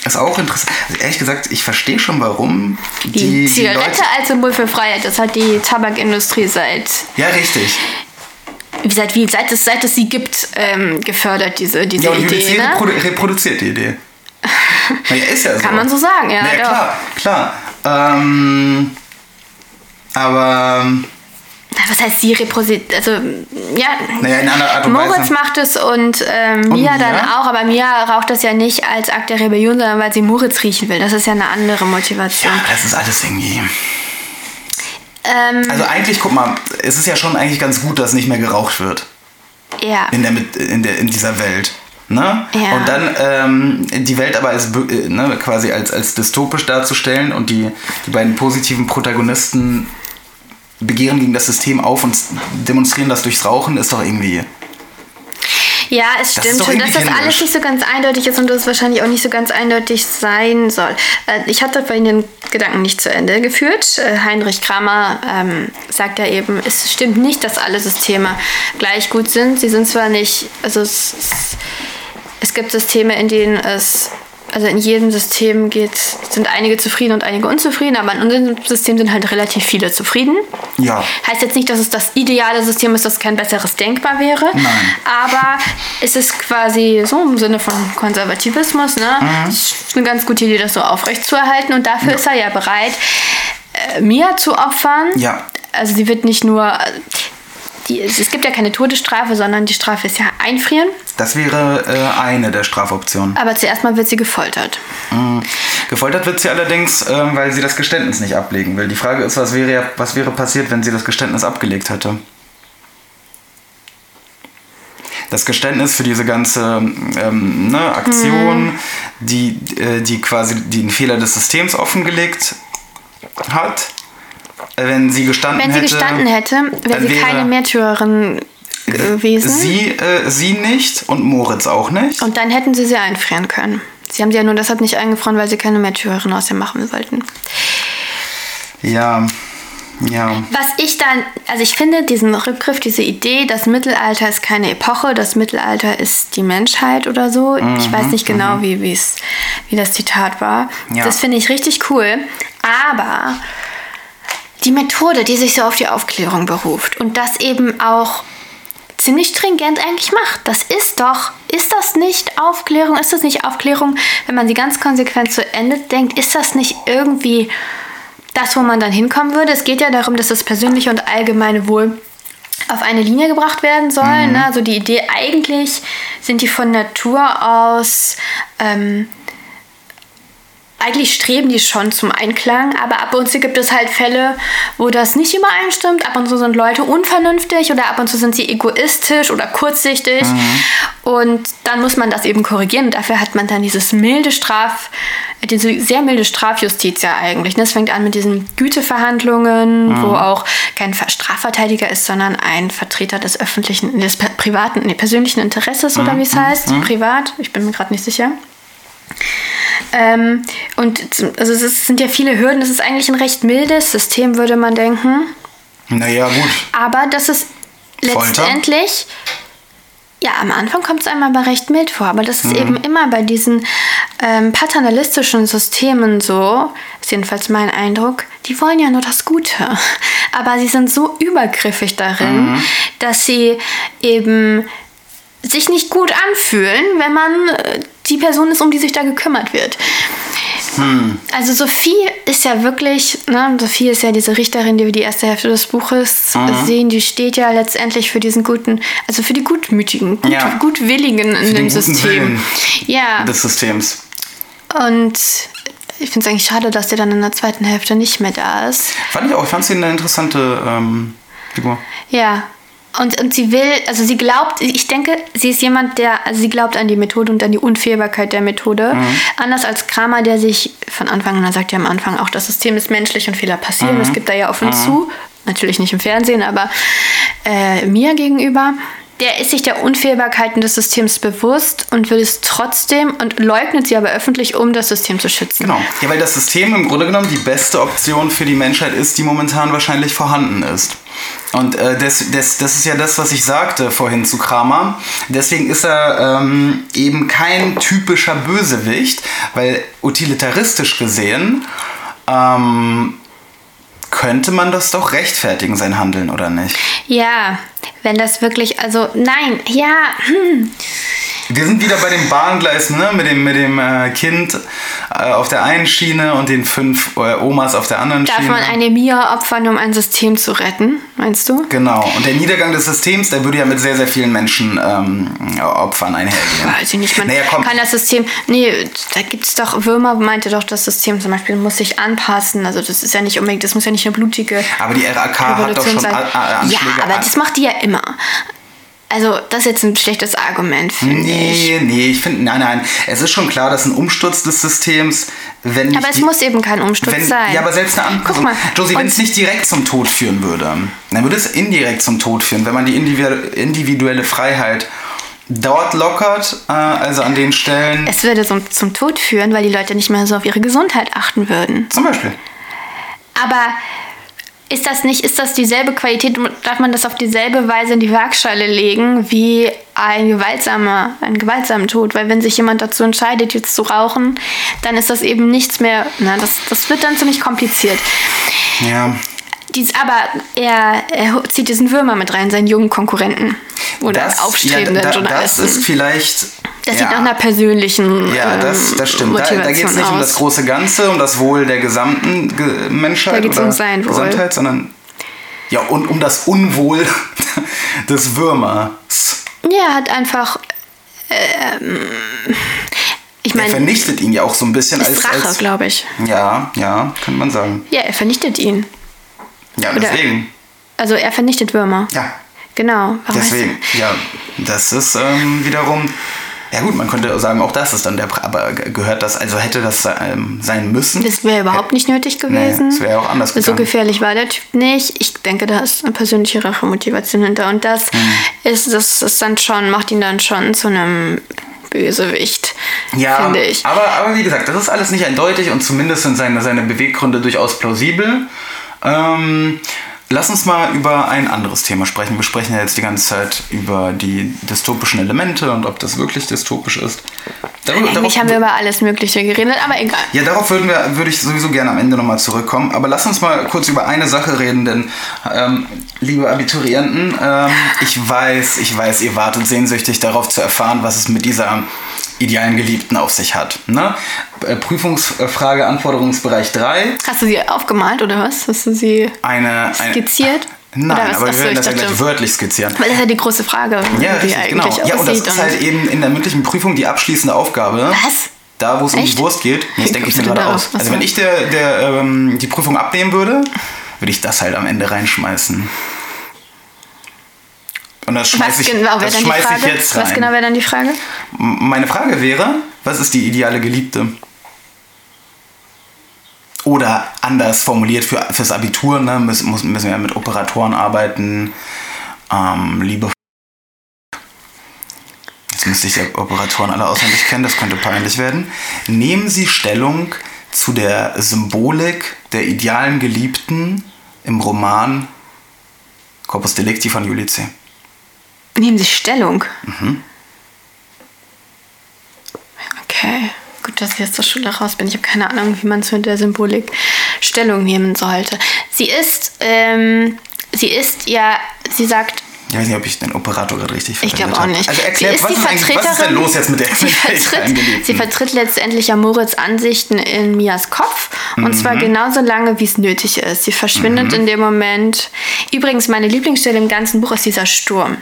Speaker 1: ist auch interessant. Also ehrlich gesagt, ich verstehe schon, warum die,
Speaker 2: Die,
Speaker 1: die
Speaker 2: Zigarette
Speaker 1: Leute.
Speaker 2: als Symbol für Freiheit, das hat die Tabakindustrie seit,
Speaker 1: Ja, richtig.
Speaker 2: Seit, wie, seit, es, seit es sie gibt, ähm, gefördert, diese, diese
Speaker 1: Ja, und
Speaker 2: Idee.
Speaker 1: Idee,
Speaker 2: Ne?
Speaker 1: reprodu reproduziert die Idee. [laughs] Ja, ist ja so.
Speaker 2: Kann man so sagen, ja,
Speaker 1: Na
Speaker 2: doch.
Speaker 1: klar, klar. Ähm, aber ähm,
Speaker 2: Was heißt sie reproduziert? Also, ja.
Speaker 1: Naja, in einer Art und
Speaker 2: Moritz
Speaker 1: Weise.
Speaker 2: macht es und ähm,
Speaker 1: Und
Speaker 2: Mia dann auch, aber Mia raucht das ja nicht als Akt der Rebellion, sondern weil sie Moritz riechen will. Das ist ja eine andere Motivation.
Speaker 1: ja, das ist alles irgendwie.
Speaker 2: Ähm,
Speaker 1: Also eigentlich, guck mal, es ist ja schon eigentlich ganz gut, dass nicht mehr geraucht wird.
Speaker 2: ja.
Speaker 1: in, der, in, der, in dieser Welt. Ne?
Speaker 2: Ja.
Speaker 1: Und dann ähm, die Welt aber als äh, ne, quasi als, als dystopisch darzustellen und die, die beiden positiven Protagonisten begehren gegen das System auf und demonstrieren das durchs Rauchen, ist doch irgendwie.
Speaker 2: Ja, es
Speaker 1: Das
Speaker 2: stimmt schon, dass das alles nicht so ganz eindeutig ist und das wahrscheinlich auch nicht so ganz eindeutig sein soll. Äh, Ich hatte bei den Gedanken nicht zu Ende geführt. Äh, Heinrich Kramer ähm, sagt ja eben, es stimmt nicht, dass alle Systeme gleich gut sind. Sie sind zwar nicht, also es, es gibt Systeme, in denen es, also in jedem System geht, sind einige zufrieden und einige unzufrieden, aber in unserem System sind halt relativ viele zufrieden.
Speaker 1: Ja.
Speaker 2: Heißt jetzt nicht, dass es das ideale System ist, dass kein besseres denkbar wäre.
Speaker 1: Nein.
Speaker 2: Aber es ist quasi so im Sinne von Konservativismus, ne?
Speaker 1: Mhm.
Speaker 2: Es ist eine ganz gute Idee, das so aufrechtzuerhalten. Und dafür ist er ja bereit, äh, Mia zu opfern.
Speaker 1: Ja.
Speaker 2: Also sie wird nicht nur. Die, es gibt ja keine Todesstrafe, sondern die Strafe ist ja einfrieren.
Speaker 1: Das wäre äh, eine der Strafoptionen.
Speaker 2: Aber zuerst mal wird sie gefoltert.
Speaker 1: Mhm. Gefoltert wird sie allerdings, ähm, weil sie das Geständnis nicht ablegen will. Die Frage ist, was wäre, was wäre passiert, wenn sie das Geständnis abgelegt hätte? Das Geständnis für diese ganze ähm, ne, Aktion,
Speaker 2: Mhm.
Speaker 1: die, äh, die quasi den Fehler des Systems offengelegt hat. Äh, Wenn sie gestanden
Speaker 2: Wenn sie
Speaker 1: hätte.
Speaker 2: gestanden hätte, wäre sie
Speaker 1: wäre
Speaker 2: keine Märtyrerin gewesen.
Speaker 1: Sie, äh, sie nicht und Moritz auch nicht.
Speaker 2: Und dann hätten sie sie einfrieren können. Sie haben sie ja nur deshalb nicht eingefroren, weil sie keine Märtyrerin aus ihr machen wollten.
Speaker 1: Ja, ja.
Speaker 2: Was ich dann, also ich finde diesen Rückgriff, diese Idee, das Mittelalter ist keine Epoche, das Mittelalter ist die Menschheit oder so. ich weiß nicht genau, wie, wie es- wie das Zitat war.
Speaker 1: Ja.
Speaker 2: Das finde ich richtig cool. Aber die Methode, die sich so auf die Aufklärung beruft und das eben auch ziemlich stringent eigentlich macht. Das ist doch, ist das nicht Aufklärung? Ist das nicht Aufklärung, wenn man sie ganz konsequent zu Ende denkt? Ist das nicht irgendwie das, wo man dann hinkommen würde? Es geht ja darum, dass das persönliche und allgemeine Wohl auf eine Linie gebracht werden sollen. Ne? Also die Idee, eigentlich sind die von Natur aus ähm, eigentlich streben die schon zum Einklang, aber ab und zu gibt es halt Fälle, wo das nicht übereinstimmt. Ab und zu sind Leute unvernünftig oder ab und zu sind sie egoistisch oder kurzsichtig. Und dann muss man das eben korrigieren. Und dafür hat man dann dieses milde Straf, diese sehr milde Strafjustiz ja eigentlich. Das fängt an mit diesen Güteverhandlungen, wo auch kein Ver- Strafverteidiger ist, sondern ein Vertreter des öffentlichen, des privaten, nee, persönlichen Interesses oder wie es heißt. Privat, ich bin mir gerade nicht sicher. Ähm, und also es sind ja viele Hürden. Es ist eigentlich ein recht mildes System, würde man denken.
Speaker 1: Naja, gut.
Speaker 2: Aber das ist letztendlich. Ja, am Anfang kommt es einem aber recht mild vor. Aber das ist
Speaker 1: Mhm.
Speaker 2: eben immer bei diesen ähm, paternalistischen Systemen so, ist jedenfalls mein Eindruck, die wollen ja nur das Gute. [laughs] Aber sie sind so übergriffig darin,
Speaker 1: Mhm.
Speaker 2: dass sie eben sich nicht gut anfühlen, wenn man äh, die Person ist, um die sich da gekümmert wird. Also Sophie ist ja wirklich, ne, Sophie ist ja diese Richterin, die wir die erste Hälfte des Buches
Speaker 1: Mhm.
Speaker 2: sehen, die steht ja letztendlich für diesen guten, also für die Gutmütigen, gut,
Speaker 1: Ja.
Speaker 2: Gutwilligen in
Speaker 1: den
Speaker 2: dem System. Ja,
Speaker 1: Des Systems.
Speaker 2: und ich finde es eigentlich schade, dass der dann in der zweiten Hälfte nicht mehr da ist.
Speaker 1: Fand ich auch. Ich fand sie eine interessante ähm, Figur.
Speaker 2: Ja. Und, und sie will, also sie glaubt, ich denke, sie ist jemand, der, also sie glaubt an die Methode und an die Unfehlbarkeit der Methode. Anders als Kramer, der sich von Anfang an, er sagt ja am Anfang auch, das System ist menschlich und Fehler passieren. Das gibt er ja offen zu. Natürlich nicht im Fernsehen, aber äh, mir gegenüber. Der ist sich der Unfehlbarkeiten des Systems bewusst und will es trotzdem und leugnet sie aber öffentlich, um das System zu schützen.
Speaker 1: Genau. Ja, weil das System im Grunde genommen die beste Option für die Menschheit ist, die momentan wahrscheinlich vorhanden ist. Und äh, das, das, das ist ja das, was ich sagte vorhin zu Kramer. Deswegen ist er ähm, eben kein typischer Bösewicht, weil utilitaristisch gesehen ähm, könnte man das doch rechtfertigen, sein Handeln, oder nicht?
Speaker 2: Ja, wenn das wirklich, also nein, ja, hm.
Speaker 1: Wir sind wieder bei den Bahngleisen, ne? Mit dem, mit dem äh, Kind äh, auf der einen Schiene und den fünf äh, Omas auf der anderen
Speaker 2: Darf
Speaker 1: Schiene.
Speaker 2: man eine Mia opfern, um ein System zu retten, meinst du?
Speaker 1: Genau. Und der Niedergang des Systems, der würde ja mit sehr, sehr vielen Menschen ähm, Opfern einhergehen.
Speaker 2: Weiß ich nicht, man
Speaker 1: naja, komm.
Speaker 2: kann das System. Nee, da gibt es doch, Würmer meinte doch, das System zum Beispiel muss sich anpassen. Also das ist ja nicht unbedingt, das muss ja nicht eine blutige
Speaker 1: Aber die RAK hat doch
Speaker 2: Revolution
Speaker 1: schon
Speaker 2: sein.
Speaker 1: Anschläge
Speaker 2: Ja, aber
Speaker 1: an-
Speaker 2: das macht die ja immer. Also, das ist jetzt ein schlechtes Argument, finde ich.
Speaker 1: Nee, nee, ich finde, nein, nein. Es ist schon klar, dass ein Umsturz des Systems, wenn
Speaker 2: Aber es
Speaker 1: die-
Speaker 2: muss eben kein Umsturz
Speaker 1: wenn,
Speaker 2: sein.
Speaker 1: Ja, aber selbst eine
Speaker 2: Guck
Speaker 1: Anpassung.
Speaker 2: mal.
Speaker 1: Josie, wenn es nicht direkt zum Tod führen würde, dann würde es indirekt zum Tod führen, wenn man die individu- individuelle Freiheit dort lockert, äh, also an den Stellen.
Speaker 2: Es würde zum, zum Tod führen, weil die Leute nicht mehr so auf ihre Gesundheit achten würden.
Speaker 1: Zum Beispiel.
Speaker 2: Aber ist das nicht, ist das dieselbe Qualität, darf man das auf dieselbe Weise in die Waagschale legen wie ein gewaltsamer, einen gewaltsamen Tod? Weil wenn sich jemand dazu entscheidet, jetzt zu rauchen, dann ist das eben nichts mehr, na, das, das wird dann ziemlich kompliziert.
Speaker 1: Ja.
Speaker 2: Dies, aber er, er zieht diesen Würmer mit rein, seinen jungen Konkurrenten oder aufstrebenden
Speaker 1: ja, da, das
Speaker 2: Journalisten.
Speaker 1: ist vielleicht.
Speaker 2: Das
Speaker 1: ja,
Speaker 2: sieht nach einer persönlichen
Speaker 1: Ja, das,
Speaker 2: ähm,
Speaker 1: das stimmt. Da, da geht es
Speaker 2: Motivation
Speaker 1: nicht um das
Speaker 2: aus.
Speaker 1: große Ganze, um das Wohl der gesamten Ge Menschheit
Speaker 2: Da geht's
Speaker 1: oder
Speaker 2: um sein Wohl.
Speaker 1: Gesamtheit, sondern ja, und um das Unwohl [laughs] des Würmers.
Speaker 2: Ja, er hat einfach. Ähm, ich
Speaker 1: Er
Speaker 2: meine,
Speaker 1: vernichtet ihn ja auch so ein bisschen als.
Speaker 2: ist Rache,
Speaker 1: als
Speaker 2: glaube ich.
Speaker 1: ja, ja, kann man sagen.
Speaker 2: Ja, er vernichtet ihn.
Speaker 1: Ja,
Speaker 2: Oder-
Speaker 1: deswegen.
Speaker 2: Also er vernichtet Würmer.
Speaker 1: Ja,
Speaker 2: Genau. Warum
Speaker 1: deswegen. Ja, das ist ähm, wiederum. Ja gut, man könnte sagen, auch das ist dann der. Aber ge- gehört das, also hätte das ähm, sein müssen?
Speaker 2: Das wäre überhaupt nicht nötig gewesen.
Speaker 1: das wäre auch anders
Speaker 2: So
Speaker 1: gegangen.
Speaker 2: gefährlich war der Typ nicht. Ich denke, da ist eine persönliche Rachemotivation hinter. Und das
Speaker 1: Hm.
Speaker 2: ist, das ist dann schon, macht ihn dann schon zu einem Bösewicht.
Speaker 1: Ja,
Speaker 2: Finde ich.
Speaker 1: Aber, aber wie gesagt, das ist alles nicht eindeutig und zumindest sind seine, seine Beweggründe durchaus plausibel. Ähm, lass uns mal über ein anderes Thema sprechen. Wir sprechen ja jetzt die ganze Zeit über die dystopischen Elemente und ob das wirklich dystopisch ist. Darüber-
Speaker 2: Eigentlich haben wir über alles Mögliche geredet, aber egal.
Speaker 1: Ja, darauf würden wir, würde ich sowieso gerne am Ende nochmal zurückkommen. Aber lass uns mal kurz über eine Sache reden, denn, ähm, liebe Abiturienten, ähm, ich weiß, ich weiß, ihr wartet sehnsüchtig darauf zu erfahren, was es mit dieser idealen Geliebten auf sich hat. Ne? Äh, Prüfungsfrage, Anforderungsbereich 3.
Speaker 2: Hast du sie aufgemalt oder was? Hast du sie
Speaker 1: Eine, eine,
Speaker 2: skizziert?
Speaker 1: Nein,
Speaker 2: oder was?
Speaker 1: aber wir werden das ja gleich wörtlich skizzieren.
Speaker 2: Weil das ist ja die große Frage,
Speaker 1: Ja, richtig, genau. Ja, und das ist halt eben in der mündlichen Prüfung die abschließende Aufgabe.
Speaker 2: Was?
Speaker 1: Da, wo es um die? Wurst geht. Das denke ich mir gerade aus. Also wenn ich der, der, ähm, die Prüfung abnehmen würde, würde ich das halt am Ende reinschmeißen. Und das schmeiße ich,
Speaker 2: genau
Speaker 1: das schmeiß ich jetzt rein.
Speaker 2: Was genau wäre dann die Frage?
Speaker 1: Meine Frage wäre, was ist die ideale Geliebte? Oder anders formuliert für, fürs Abitur, ne, müssen, müssen wir ja mit Operatoren arbeiten. Ähm, liebe Jetzt müsste ich die Operatoren alle auswendig kennen, das könnte peinlich werden. Nehmen Sie Stellung zu der Symbolik der idealen Geliebten im Roman Corpus Delicti von Juli C.
Speaker 2: Nehmen Sie Stellung.
Speaker 1: Mhm.
Speaker 2: Okay. Gut, dass ich jetzt zur Schule raus bin. Ich habe keine Ahnung, wie man zu der Symbolik Stellung nehmen sollte. Sie ist, ähm, sie ist ja, sie sagt,
Speaker 1: Ich weiß nicht, ob ich den Operator gerade richtig
Speaker 2: ich
Speaker 1: verwendet
Speaker 2: glaube auch nicht.
Speaker 1: Also
Speaker 2: sie
Speaker 1: erklärt,
Speaker 2: ist
Speaker 1: was, was ist denn los jetzt mit der
Speaker 2: sie vertritt, sie vertritt letztendlich ja Moritz Ansichten in Mias Kopf. Und
Speaker 1: Mhm.
Speaker 2: zwar genauso lange, wie es nötig ist. Sie verschwindet in dem Moment. Übrigens, meine Lieblingsstelle im ganzen Buch ist dieser Sturm.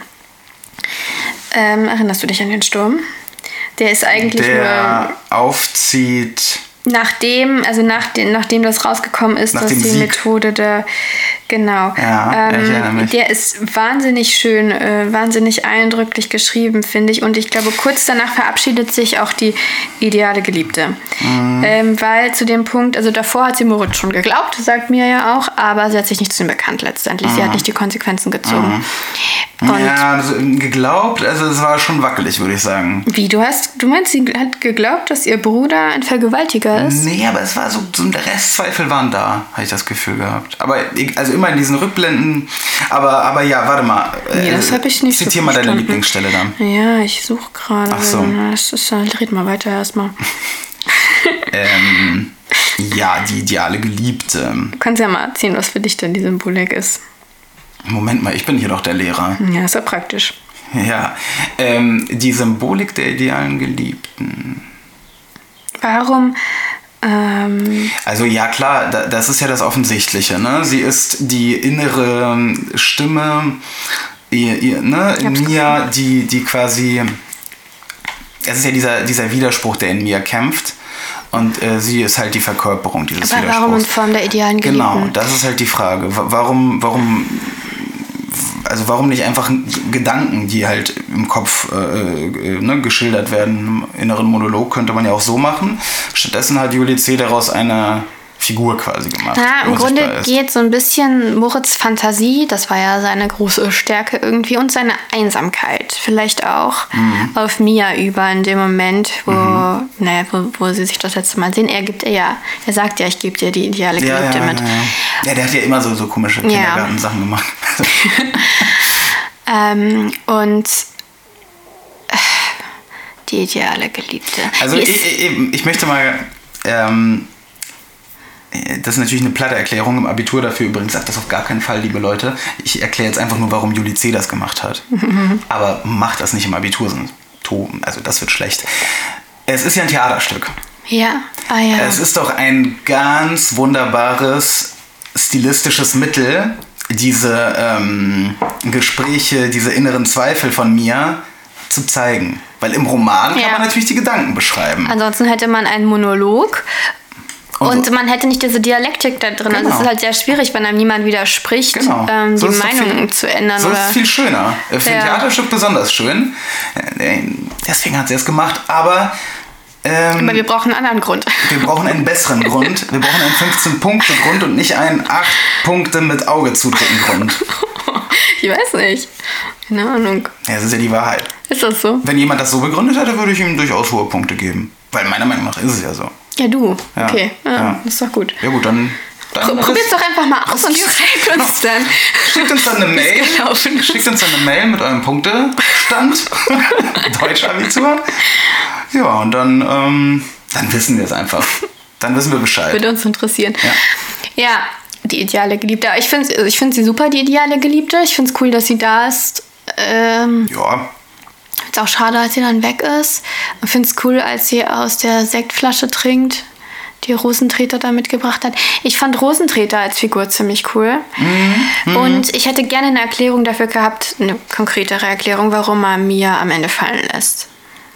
Speaker 2: Ähm, erinnerst du dich an den Sturm? Der ist eigentlich nur
Speaker 1: der aufzieht.
Speaker 2: nachdem, also nach den, nachdem das rausgekommen ist,
Speaker 1: Nach
Speaker 2: dass die
Speaker 1: Sieg.
Speaker 2: Methode der, genau,
Speaker 1: Ja, ja, ich erinnere mich.
Speaker 2: der ist wahnsinnig schön, äh, wahnsinnig eindrücklich geschrieben, finde ich. Und ich glaube, kurz danach verabschiedet sich auch die ideale Geliebte.
Speaker 1: Mhm.
Speaker 2: Ähm, weil zu dem Punkt, also davor hat sie Moritz schon geglaubt, sagt mir ja auch, aber sie hat sich nicht zu ihm bekannt letztendlich. Sie hat nicht die Konsequenzen gezogen.
Speaker 1: Mhm. ja, also, geglaubt, also es war schon wackelig, würde ich sagen.
Speaker 2: wie, du hast, du meinst, sie hat geglaubt, dass ihr Bruder ein Vergewaltiger ist?
Speaker 1: Nee, aber es war so, so ein Restzweifel waren da, habe ich das Gefühl gehabt. Aber also immer in diesen Rückblenden. Aber, aber ja, warte mal.
Speaker 2: Nee,
Speaker 1: äh,
Speaker 2: das hab ich nicht so
Speaker 1: Zitier mal deine. Lieblingsstelle dann.
Speaker 2: Ja, ich suche gerade.
Speaker 1: Ach so.
Speaker 2: Das ist, red mal weiter erstmal. [laughs]
Speaker 1: Ähm, ja, die ideale Geliebte.
Speaker 2: Du kannst ja mal erzählen, was für dich denn die Symbolik ist.
Speaker 1: Moment mal, ich bin hier doch der Lehrer.
Speaker 2: Ja, ist ja praktisch.
Speaker 1: Ja, ähm, die Symbolik der idealen Geliebten.
Speaker 2: Warum? Ähm,
Speaker 1: Also ja klar, da, das ist ja das Offensichtliche. Ne? Sie ist die innere Stimme, ihr, ihr, ne? in mir, die, die quasi... Es ist ja dieser, dieser Widerspruch, der in mir kämpft. Und äh, sie ist halt die Verkörperung dieses
Speaker 2: aber
Speaker 1: Widerspruchs.
Speaker 2: warum in Form der idealen Geliebten?
Speaker 1: Genau, das ist halt die Frage. Wa- Warum, warum, also warum nicht einfach Gedanken, die halt im Kopf äh, äh, ne, geschildert werden, im inneren Monolog könnte man ja auch so machen. Stattdessen hat Julie C. daraus eine Figur quasi gemacht.
Speaker 2: Ja, im Grunde geht so ein bisschen Moritz Fantasie, das war ja seine große Stärke irgendwie, und seine Einsamkeit vielleicht auch
Speaker 1: Mhm.
Speaker 2: auf Mia über in dem Moment, wo, naja, wo, wo sie sich das letzte Mal sehen. Er gibt ihr ja, er sagt ja, ich gebe dir die ideale
Speaker 1: ja,
Speaker 2: Geliebte
Speaker 1: ja,
Speaker 2: mit.
Speaker 1: ja, ja. der hat ja immer so, so komische Kindergartensachen gemacht. [laughs]
Speaker 2: Ähm, und äh, die ideale Geliebte.
Speaker 1: Also
Speaker 2: Die
Speaker 1: ich,
Speaker 2: ist-
Speaker 1: ich, ich möchte mal, ähm, das ist natürlich eine platte Erklärung im Abitur dafür. Übrigens sagt das auf gar keinen Fall, liebe Leute. Ich erkläre jetzt einfach nur, warum Juli C. das gemacht hat. Aber macht das nicht im Abitur, sonst also das wird schlecht. Es ist ja ein Theaterstück.
Speaker 2: ja, ah ja.
Speaker 1: Es ist doch ein ganz wunderbares stilistisches Mittel, diese ähm, Gespräche, diese inneren Zweifel von mir zu zeigen. Weil im Roman
Speaker 2: Ja.
Speaker 1: kann man natürlich die Gedanken beschreiben.
Speaker 2: Ansonsten hätte man einen Monolog. Und man hätte nicht diese Dialektik da drin. Also es
Speaker 1: Genau.
Speaker 2: ist halt sehr schwierig, wenn einem niemand widerspricht,
Speaker 1: Genau.
Speaker 2: ähm,
Speaker 1: So
Speaker 2: die
Speaker 1: ist
Speaker 2: Meinung
Speaker 1: viel-
Speaker 2: zu ändern.
Speaker 1: So ist
Speaker 2: oder
Speaker 1: es viel schöner. Äh, Für ein
Speaker 2: Ja.
Speaker 1: Theaterstück besonders schön. Äh, Deswegen hat sie es gemacht. Aber, ähm,
Speaker 2: Aber wir brauchen einen anderen Grund. [laughs]
Speaker 1: wir brauchen einen besseren Grund. Wir brauchen einen 15-Punkte-Grund und nicht einen 8 Punkte mit Auge zudrücken Grund. [laughs]
Speaker 2: Ich weiß nicht. Keine Ahnung.
Speaker 1: Ja, das ist ja die Wahrheit.
Speaker 2: Ist das so?
Speaker 1: Wenn jemand das so begründet hätte, würde ich ihm durchaus hohe Punkte geben. Weil meiner Meinung nach ist es ja so.
Speaker 2: Ja, du.
Speaker 1: Ja.
Speaker 2: Okay, ja,
Speaker 1: Ja.
Speaker 2: das ist doch gut.
Speaker 1: Ja gut, dann... dann
Speaker 2: Pro- Probier's doch einfach mal aus und schreibt uns [laughs] dann.
Speaker 1: Schickt uns dann eine Mail. Schickt uns dann eine Mail mit eurem Punktestand. [laughs] Deutschabitur. Ja, und dann, ähm, dann wissen wir es einfach. Dann wissen wir Bescheid.
Speaker 2: Würde uns interessieren.
Speaker 1: Ja.
Speaker 2: Ja, die ideale Geliebte. Ich finde ich find sie super, die ideale Geliebte. Ich finde es cool, dass sie da ist. Ähm,
Speaker 1: Ja,
Speaker 2: ist auch schade, als sie dann weg ist. Ich finde es cool, als sie aus der Sektflasche trinkt, die Rosentreter da mitgebracht hat. Ich fand Rosentreter als Figur ziemlich cool. Und ich hätte gerne eine Erklärung dafür gehabt, eine konkretere Erklärung, warum er Mia am Ende fallen lässt.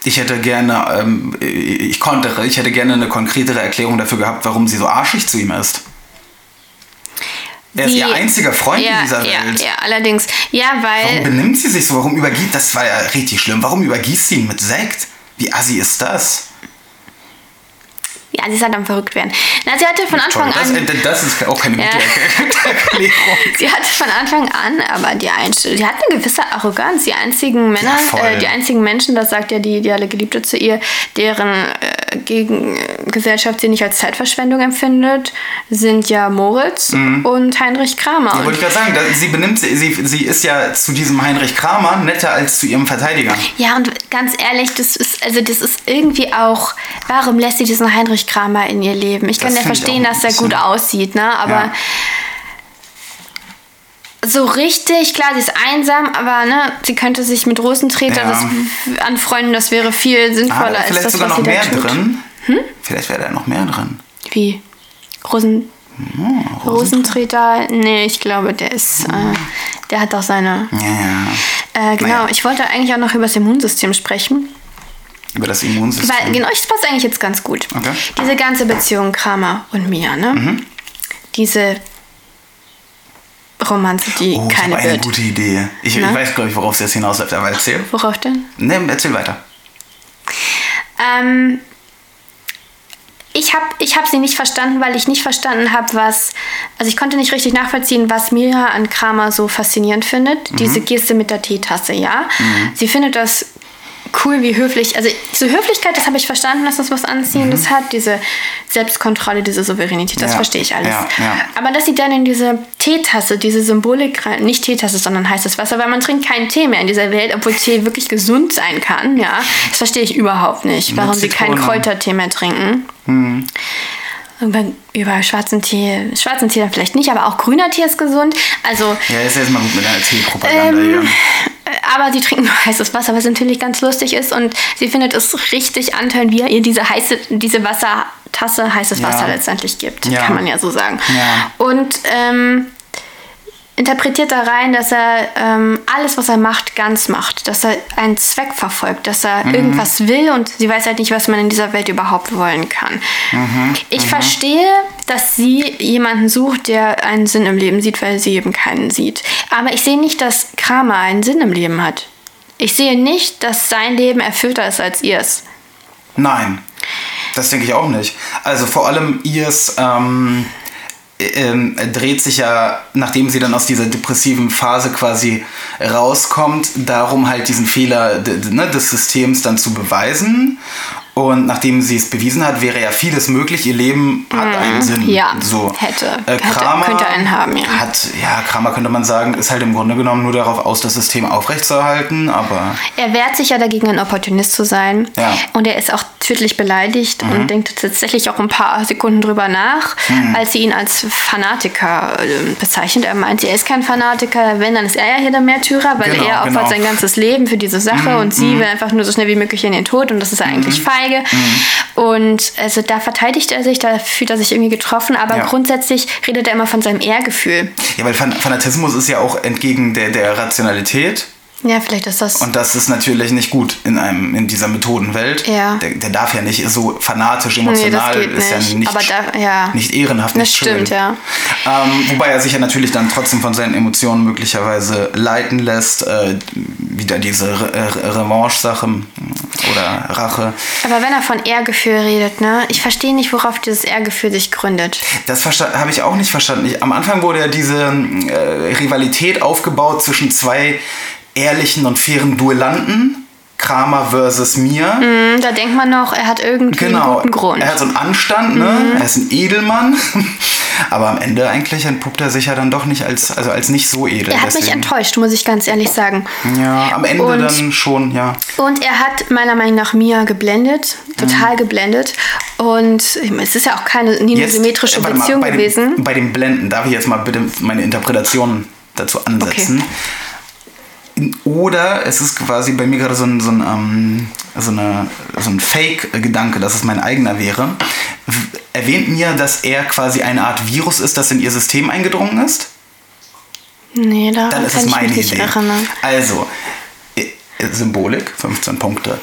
Speaker 1: ich hätte gerne, ähm, ich konnte, ich hätte gerne eine konkretere Erklärung dafür gehabt, warum sie so arschig zu ihm ist. Er ist
Speaker 2: Sie-
Speaker 1: ihr einziger Freund
Speaker 2: ja,
Speaker 1: in dieser
Speaker 2: ja,
Speaker 1: Welt.
Speaker 2: Ja, allerdings. Ja,
Speaker 1: Warum
Speaker 2: weil.
Speaker 1: benimmt sie sich so? Warum übergießt, das war ja richtig schlimm. Warum übergießt sie ihn mit Sekt? Wie assi ist das?
Speaker 2: Ja, sie ist halt am verrückt werden. Na, sie hatte von Anfang
Speaker 1: das,
Speaker 2: an.
Speaker 1: äh, das ist auch keine gute
Speaker 2: Ja.
Speaker 1: Erklärung. [laughs]
Speaker 2: Sie hatte von Anfang an, aber die Einstellung, sie hat eine gewisse Arroganz. Die einzigen Männer,
Speaker 1: Ja,
Speaker 2: äh, die einzigen Menschen, das sagt ja die ideale Geliebte zu ihr, deren äh, gegen äh, Gesellschaft sie nicht als Zeitverschwendung empfindet, sind ja Moritz und Heinrich Kramer.
Speaker 1: Ja, wollte ich gerade sagen, da, sie benimmt sie, sie ist ja zu diesem Heinrich Kramer netter als zu ihrem Verteidiger.
Speaker 2: Ja, und ganz ehrlich, das ist, also das ist irgendwie auch, warum lässt sie diesen Heinrich Kramer in ihr Leben? Ich kann
Speaker 1: Das
Speaker 2: ja
Speaker 1: find ich
Speaker 2: verstehen, dass er gut aussieht, ne? Aber
Speaker 1: Ja.
Speaker 2: so richtig, klar, sie ist einsam, aber ne, sie könnte sich mit Rosentreter
Speaker 1: Ja.
Speaker 2: das anfreunden, das wäre viel
Speaker 1: Ah,
Speaker 2: sinnvoller
Speaker 1: da
Speaker 2: als
Speaker 1: vielleicht
Speaker 2: das,
Speaker 1: sogar
Speaker 2: was
Speaker 1: noch
Speaker 2: sie
Speaker 1: mehr
Speaker 2: da tut.
Speaker 1: drin. Vielleicht wäre da noch mehr drin.
Speaker 2: Wie? Rosen Rosentreter? Nee, ich glaube, der ist, äh, der hat auch seine.
Speaker 1: Ja, ja.
Speaker 2: Äh, genau,
Speaker 1: Naja.
Speaker 2: ich wollte eigentlich auch noch über das Immunsystem sprechen.
Speaker 1: Über das Immunsystem.
Speaker 2: Weil, genau, das passt eigentlich jetzt ganz gut.
Speaker 1: Okay.
Speaker 2: Diese ganze Beziehung Kramer und Mia, ne?
Speaker 1: Mhm.
Speaker 2: Diese Romanze, die
Speaker 1: oh, ich
Speaker 2: keine
Speaker 1: habe eine
Speaker 2: wird.
Speaker 1: gute Idee. Ich, ich weiß, glaube ich, worauf es jetzt hinausläuft, aber erzähl.
Speaker 2: Worauf denn?
Speaker 1: Ne, erzähl weiter.
Speaker 2: Ähm, ich habe ich hab sie nicht verstanden, weil ich nicht verstanden habe, was. Also, ich konnte nicht richtig nachvollziehen, was Mira an Kramer so faszinierend findet.
Speaker 1: Mhm.
Speaker 2: Diese Geste mit der Teetasse, ja. Sie findet das cool, wie höflich. Also, diese Höflichkeit, das habe ich verstanden, dass das was Anziehendes hat. Diese Selbstkontrolle, diese Souveränität, das
Speaker 1: Mhm. Ja,
Speaker 2: verstehe ich alles.
Speaker 1: ja, ja.
Speaker 2: Aber dass sie dann in diese Teetasse, diese Symbolik rein, nicht Teetasse, sondern heißes Wasser, weil man trinkt keinen Tee mehr in dieser Welt, obwohl Tee wirklich gesund sein kann, ja. Das verstehe ich überhaupt nicht, warum sie keinen. Kräutertee mehr trinken. Über, über schwarzen Tee, schwarzen Tee dann vielleicht nicht, aber auch grüner Tee ist gesund. Also,
Speaker 1: Ja, ist jetzt mal gut mit deiner Teepropaganda
Speaker 2: Ähm,
Speaker 1: hier.
Speaker 2: aber sie trinken nur heißes Wasser, was natürlich ganz lustig ist. Und sie findet es richtig antörend, wie er ihr diese heiße, diese Wassertasse heißes
Speaker 1: Ja.
Speaker 2: Wasser letztendlich gibt.
Speaker 1: Ja.
Speaker 2: Kann man ja so sagen.
Speaker 1: Ja.
Speaker 2: Und ähm, interpretiert da rein, dass er ähm, alles, was er macht, ganz macht. Dass er einen Zweck verfolgt, dass er
Speaker 1: Mhm.
Speaker 2: irgendwas will und sie weiß halt nicht, was man in dieser Welt überhaupt wollen kann.
Speaker 1: Mhm.
Speaker 2: Ich verstehe, dass sie jemanden sucht, der einen Sinn im Leben sieht, weil sie eben keinen sieht. Aber ich sehe nicht, dass Kramer einen Sinn im Leben hat. Ich sehe nicht, dass sein Leben erfüllter ist als ihrs.
Speaker 1: Nein, das denke ich auch nicht. Also vor allem ihrs ähm, ähm, dreht sich ja, nachdem sie dann aus dieser depressiven Phase quasi rauskommt, darum halt diesen Fehler ne, des Systems dann zu beweisen. Und nachdem sie es bewiesen hat, wäre ja vieles möglich. Ihr Leben hat einen Sinn.
Speaker 2: Mhm. Ja,
Speaker 1: so.
Speaker 2: hätte.
Speaker 1: Äh,
Speaker 2: Hätte,
Speaker 1: Kramer
Speaker 2: könnte einen haben, ja.
Speaker 1: Hat, ja, Kramer könnte man sagen, ist halt im Grunde genommen nur darauf aus, das System aufrechtzuerhalten, aber
Speaker 2: Er wehrt sich ja dagegen, ein Opportunist zu sein.
Speaker 1: Ja. Mhm.
Speaker 2: Und er ist auch tödlich beleidigt und denkt tatsächlich auch ein paar Sekunden drüber nach, als sie ihn als Fanatiker äh, bezeichnet. Er meint, er ist kein Fanatiker, wenn, dann ist er ja hier der Märtyrer, weil
Speaker 1: Genau,
Speaker 2: er opfert
Speaker 1: genau. Mhm,
Speaker 2: sein ganzes Leben für diese Sache und sie will einfach nur so schnell wie möglich in den Tod und das ist eigentlich feige.
Speaker 1: Mhm.
Speaker 2: Und also da verteidigt er sich, da fühlt er sich irgendwie getroffen, aber
Speaker 1: Ja.
Speaker 2: grundsätzlich redet er immer von seinem Ehrgefühl.
Speaker 1: ja, weil Fan Fanatismus ist ja auch entgegen der, der Rationalität.
Speaker 2: Ja, vielleicht ist das.
Speaker 1: Und das ist natürlich nicht gut in, einem, in dieser Methodenwelt.
Speaker 2: Ja.
Speaker 1: Der, der darf ja nicht so fanatisch,
Speaker 2: Nee,
Speaker 1: emotional,
Speaker 2: das geht
Speaker 1: ist ja
Speaker 2: nicht.
Speaker 1: nicht,
Speaker 2: Aber da- ja.
Speaker 1: nicht ehrenhaft,
Speaker 2: Das
Speaker 1: nicht
Speaker 2: stimmt,
Speaker 1: schön.
Speaker 2: ja.
Speaker 1: Ähm, wobei er sich ja natürlich dann trotzdem von seinen Emotionen möglicherweise leiten lässt. Äh, wieder diese Re Re Revanche-Sache oder Rache.
Speaker 2: Aber wenn er von Ehrgefühl redet, ne? Ich verstehe nicht, worauf dieses Ehrgefühl sich gründet.
Speaker 1: Das habe ich auch nicht verstanden. Ich, am Anfang wurde ja diese äh, Rivalität aufgebaut zwischen zwei ehrlichen und fairen Duellanten. Kramer versus mir.
Speaker 2: Hm, Da denkt man noch, er hat irgendwie einen
Speaker 1: Genau.
Speaker 2: guten Grund.
Speaker 1: Er hat so einen Anstand, ne? Er ist ein Edelmann. [laughs] Aber am Ende eigentlich entpuppt er sich ja dann doch nicht als, also als nicht so edel.
Speaker 2: Er hat mich
Speaker 1: Deswegen-
Speaker 2: enttäuscht, muss ich ganz ehrlich sagen.
Speaker 1: Ja, am Ende
Speaker 2: Und-
Speaker 1: dann schon, ja.
Speaker 2: Und er hat meiner Meinung nach Mia geblendet, total
Speaker 1: Mhm.
Speaker 2: geblendet. Und es ist ja auch keine eine symmetrische
Speaker 1: warte mal,
Speaker 2: Beziehung
Speaker 1: bei
Speaker 2: gewesen.
Speaker 1: Dem, bei dem Blenden, darf ich jetzt mal bitte meine Interpretation dazu ansetzen? Oder es ist quasi bei mir gerade so ein, so ein, ähm, so eine, so ein Fake-Gedanke, dass es mein eigener wäre. Erwähnt mir, dass er quasi eine Art Virus ist, das in ihr System eingedrungen ist?
Speaker 2: Nee,
Speaker 1: ist
Speaker 2: kann
Speaker 1: es
Speaker 2: ich
Speaker 1: meine
Speaker 2: mich nicht
Speaker 1: Idee.
Speaker 2: erinnern.
Speaker 1: Also, Symbolik, 15 Punkte.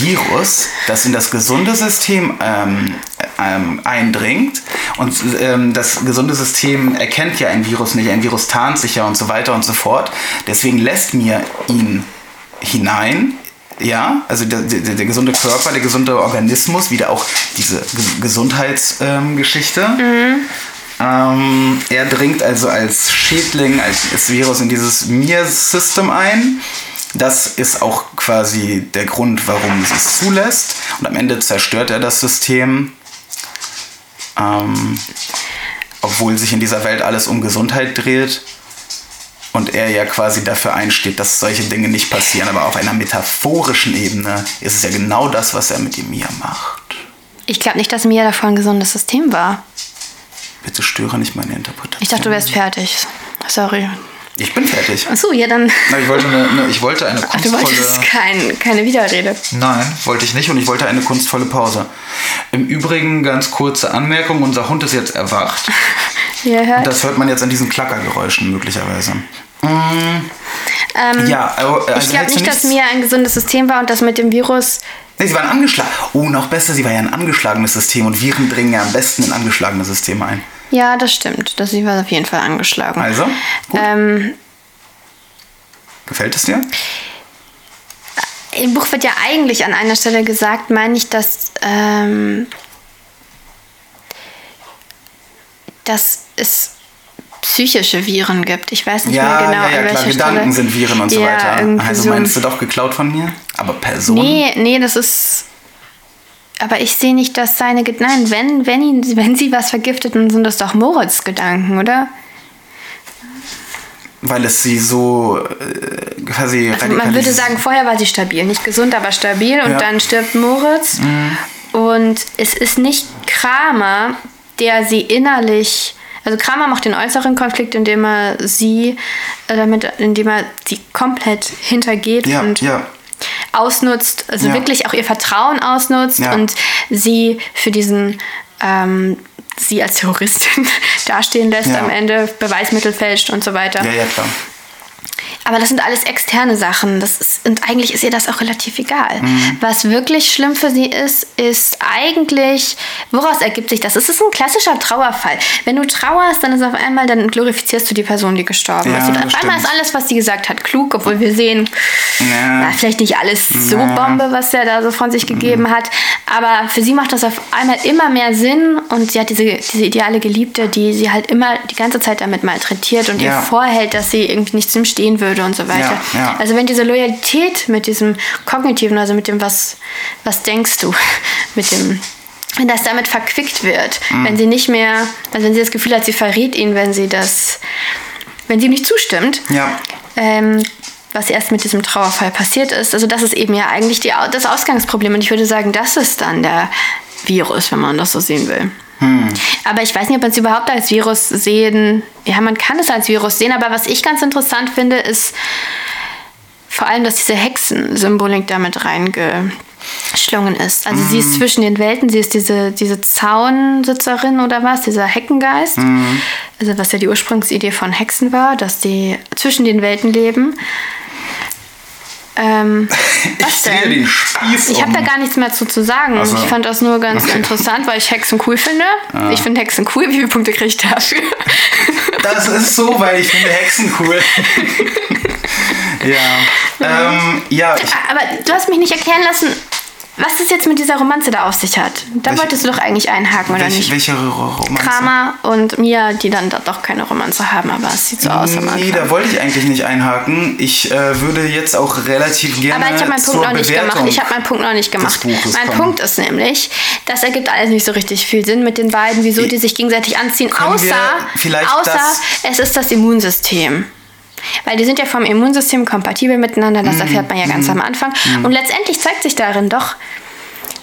Speaker 1: Virus, das in das gesunde System ähm, ähm, eindringt. Und ähm, das gesunde System erkennt ja ein Virus nicht. Ein Virus tarnt sich ja und so weiter und so fort. Deswegen lässt mir ihn hinein. Ja, also der, der, der gesunde Körper, der gesunde Organismus, wieder auch diese Ge- Gesundheitsgeschichte. Ähm, Geschichte. Ähm, er dringt also als Schädling, als, als Virus in dieses Mir-System ein. Das ist auch quasi der Grund, warum es es zulässt. Und am Ende zerstört er das System. Ähm, obwohl sich in dieser Welt alles um Gesundheit dreht. Und er ja quasi dafür einsteht, dass solche Dinge nicht passieren. Aber auf einer metaphorischen Ebene ist es ja genau das, was er mit dem Mir macht.
Speaker 2: Ich glaube nicht, dass Mia davor ein gesundes System war.
Speaker 1: Bitte störe nicht meine Interpretation.
Speaker 2: Ich dachte, du wärst fertig. Sorry.
Speaker 1: Ich bin fertig.
Speaker 2: Achso, ja, dann.
Speaker 8: Na, ich, wollte eine, eine, ich wollte eine [laughs]
Speaker 2: Ach, du
Speaker 8: kunstvolle...
Speaker 2: wolltest kein, keine Widerrede.
Speaker 8: Nein.
Speaker 1: Wollte ich nicht und ich wollte eine kunstvolle Pause. Im Übrigen ganz kurze Anmerkung, unser Hund ist jetzt erwacht. [laughs]
Speaker 2: Ihr hört.
Speaker 1: Das hört man jetzt an diesen Klackergeräuschen möglicherweise.
Speaker 2: ähm,
Speaker 1: Ja, also
Speaker 2: ich glaube nicht, dass Mia ein gesundes System war und das mit dem Virus.
Speaker 1: Nee, sie waren angeschlagen. Oh, noch besser, sie war ja ein angeschlagenes System und Viren dringen ja am besten in angeschlagene Systeme ein.
Speaker 2: Ja, das stimmt. Das war auf jeden Fall angeschlagen.
Speaker 1: Also.
Speaker 2: Ähm,
Speaker 1: Gefällt es dir?
Speaker 2: Im Buch wird ja eigentlich an einer Stelle gesagt, meine ich, dass, ähm, dass es psychische Viren gibt. Ich weiß nicht
Speaker 1: ja,
Speaker 2: mehr genau,
Speaker 1: ja, ja,
Speaker 2: an
Speaker 1: klar. Gedanken
Speaker 2: Stelle.
Speaker 1: sind Viren und so weiter. Also
Speaker 2: so.
Speaker 1: meinst du doch geklaut von mir? Aber Personen?
Speaker 2: Nee, nee, das ist. Aber ich sehe nicht, dass seine Ged- Nein, wenn, wenn, ihn, wenn sie was vergiftet, dann sind das doch Moritz Gedanken, oder?
Speaker 1: Weil es sie so äh, quasi
Speaker 2: Also man würde sagen, vorher war sie stabil. Nicht gesund, aber stabil. Und
Speaker 1: Ja.
Speaker 2: dann stirbt Moritz. Und es ist nicht Kramer, der sie innerlich. Also Kramer macht den äußeren Konflikt, indem er sie, äh, damit, indem er sie komplett hintergeht
Speaker 1: Ja,
Speaker 2: und
Speaker 1: ja.
Speaker 2: Ausnutzt, also
Speaker 1: Ja.
Speaker 2: wirklich auch ihr Vertrauen ausnutzt
Speaker 1: Ja.
Speaker 2: und sie für diesen ähm, sie als Terroristin [laughs] dastehen lässt
Speaker 1: Ja.
Speaker 2: am Ende, Beweismittel fälscht und so weiter.
Speaker 1: Ja, ja, klar.
Speaker 2: Aber das sind alles externe Sachen. Das ist, und eigentlich ist ihr das auch relativ egal.
Speaker 1: Mhm.
Speaker 2: Was wirklich schlimm für sie ist, ist eigentlich, woraus ergibt sich das? Es ist ein klassischer Trauerfall. Wenn du trauerst, dann ist auf einmal, dann glorifizierst du die Person, die gestorben
Speaker 1: Ja,
Speaker 2: ist. Und auf einmal
Speaker 1: stimmt.
Speaker 2: ist alles, was sie gesagt hat, klug, obwohl wir sehen,
Speaker 1: Ja.
Speaker 2: war vielleicht nicht alles so
Speaker 1: Ja. Mhm.
Speaker 2: Bombe, was er da so von sich gegeben hat. Aber für sie macht das auf einmal immer mehr Sinn und sie hat diese, diese ideale Geliebte, die sie halt immer die ganze Zeit damit malträtiert und ihr vorhält, dass sie irgendwie nicht zum Stehen würde und so weiter.
Speaker 1: Ja, ja.
Speaker 2: Also wenn diese Loyalität mit diesem kognitiven, also mit dem, was, was denkst du, [laughs] mit dem, wenn das damit verquickt wird,
Speaker 1: Mhm.
Speaker 2: wenn sie nicht mehr, also wenn sie das Gefühl hat, sie verrät ihn, wenn sie das, wenn sie ihm nicht zustimmt,
Speaker 1: Ja.
Speaker 2: ähm, was erst mit diesem Trauerfall passiert ist. Also das ist eben ja eigentlich die, das Ausgangsproblem. Und ich würde sagen, das ist dann der Virus, wenn man das so sehen will. Aber ich weiß nicht, ob man es überhaupt als Virus sehen. Ja, man kann es als Virus sehen, aber was ich ganz interessant finde, ist vor allem, dass diese Hexensymbolik damit reingeschlungen ist. Also sie ist zwischen den Welten, sie ist diese, diese Zaunsitzerin oder was, dieser Heckengeist. Also was ja die Ursprungsidee von Hexen war, dass die zwischen den Welten leben. Ähm, [laughs]
Speaker 1: Ich
Speaker 2: was
Speaker 1: drehe
Speaker 2: denn? Ich habe
Speaker 1: um.
Speaker 2: da gar nichts mehr zu, zu sagen.
Speaker 1: Ach so.
Speaker 2: Ich fand das nur ganz
Speaker 1: Okay.
Speaker 2: interessant, weil ich Hexen cool finde. Ich finde Hexen cool. Wie viele Punkte kriege ich dafür? [laughs]
Speaker 1: Das ist so, weil ich finde Hexen cool. [laughs] ja. Ähm, ja, ich,
Speaker 2: Aber du hast mich nicht erklären lassen, was es jetzt mit dieser Romanze da auf sich hat. Da
Speaker 1: Welche-
Speaker 2: wolltest du doch eigentlich einhaken, oder
Speaker 1: Welche,
Speaker 2: nicht?
Speaker 1: welche Ro- Romanze?
Speaker 2: Kramer und Mia, die dann da doch keine Romanze haben, aber es sieht so aus
Speaker 1: Nee, da wollte ich eigentlich nicht einhaken. Ich äh, würde jetzt auch relativ gerne
Speaker 2: Aber ich habe meinen Punkt noch nicht
Speaker 1: Bewertung
Speaker 2: gemacht. Ich habe meinen Punkt noch nicht gemacht. Mein
Speaker 1: kommen.
Speaker 2: Punkt ist nämlich, das ergibt alles nicht so richtig viel Sinn mit den beiden, wieso die sich gegenseitig anziehen,
Speaker 1: Können
Speaker 2: außer, außer
Speaker 1: das-
Speaker 2: es ist das Immunsystem. Weil die sind ja vom Immunsystem kompatibel miteinander, das erfährt man ja ganz am Anfang. Und letztendlich zeigt sich darin doch,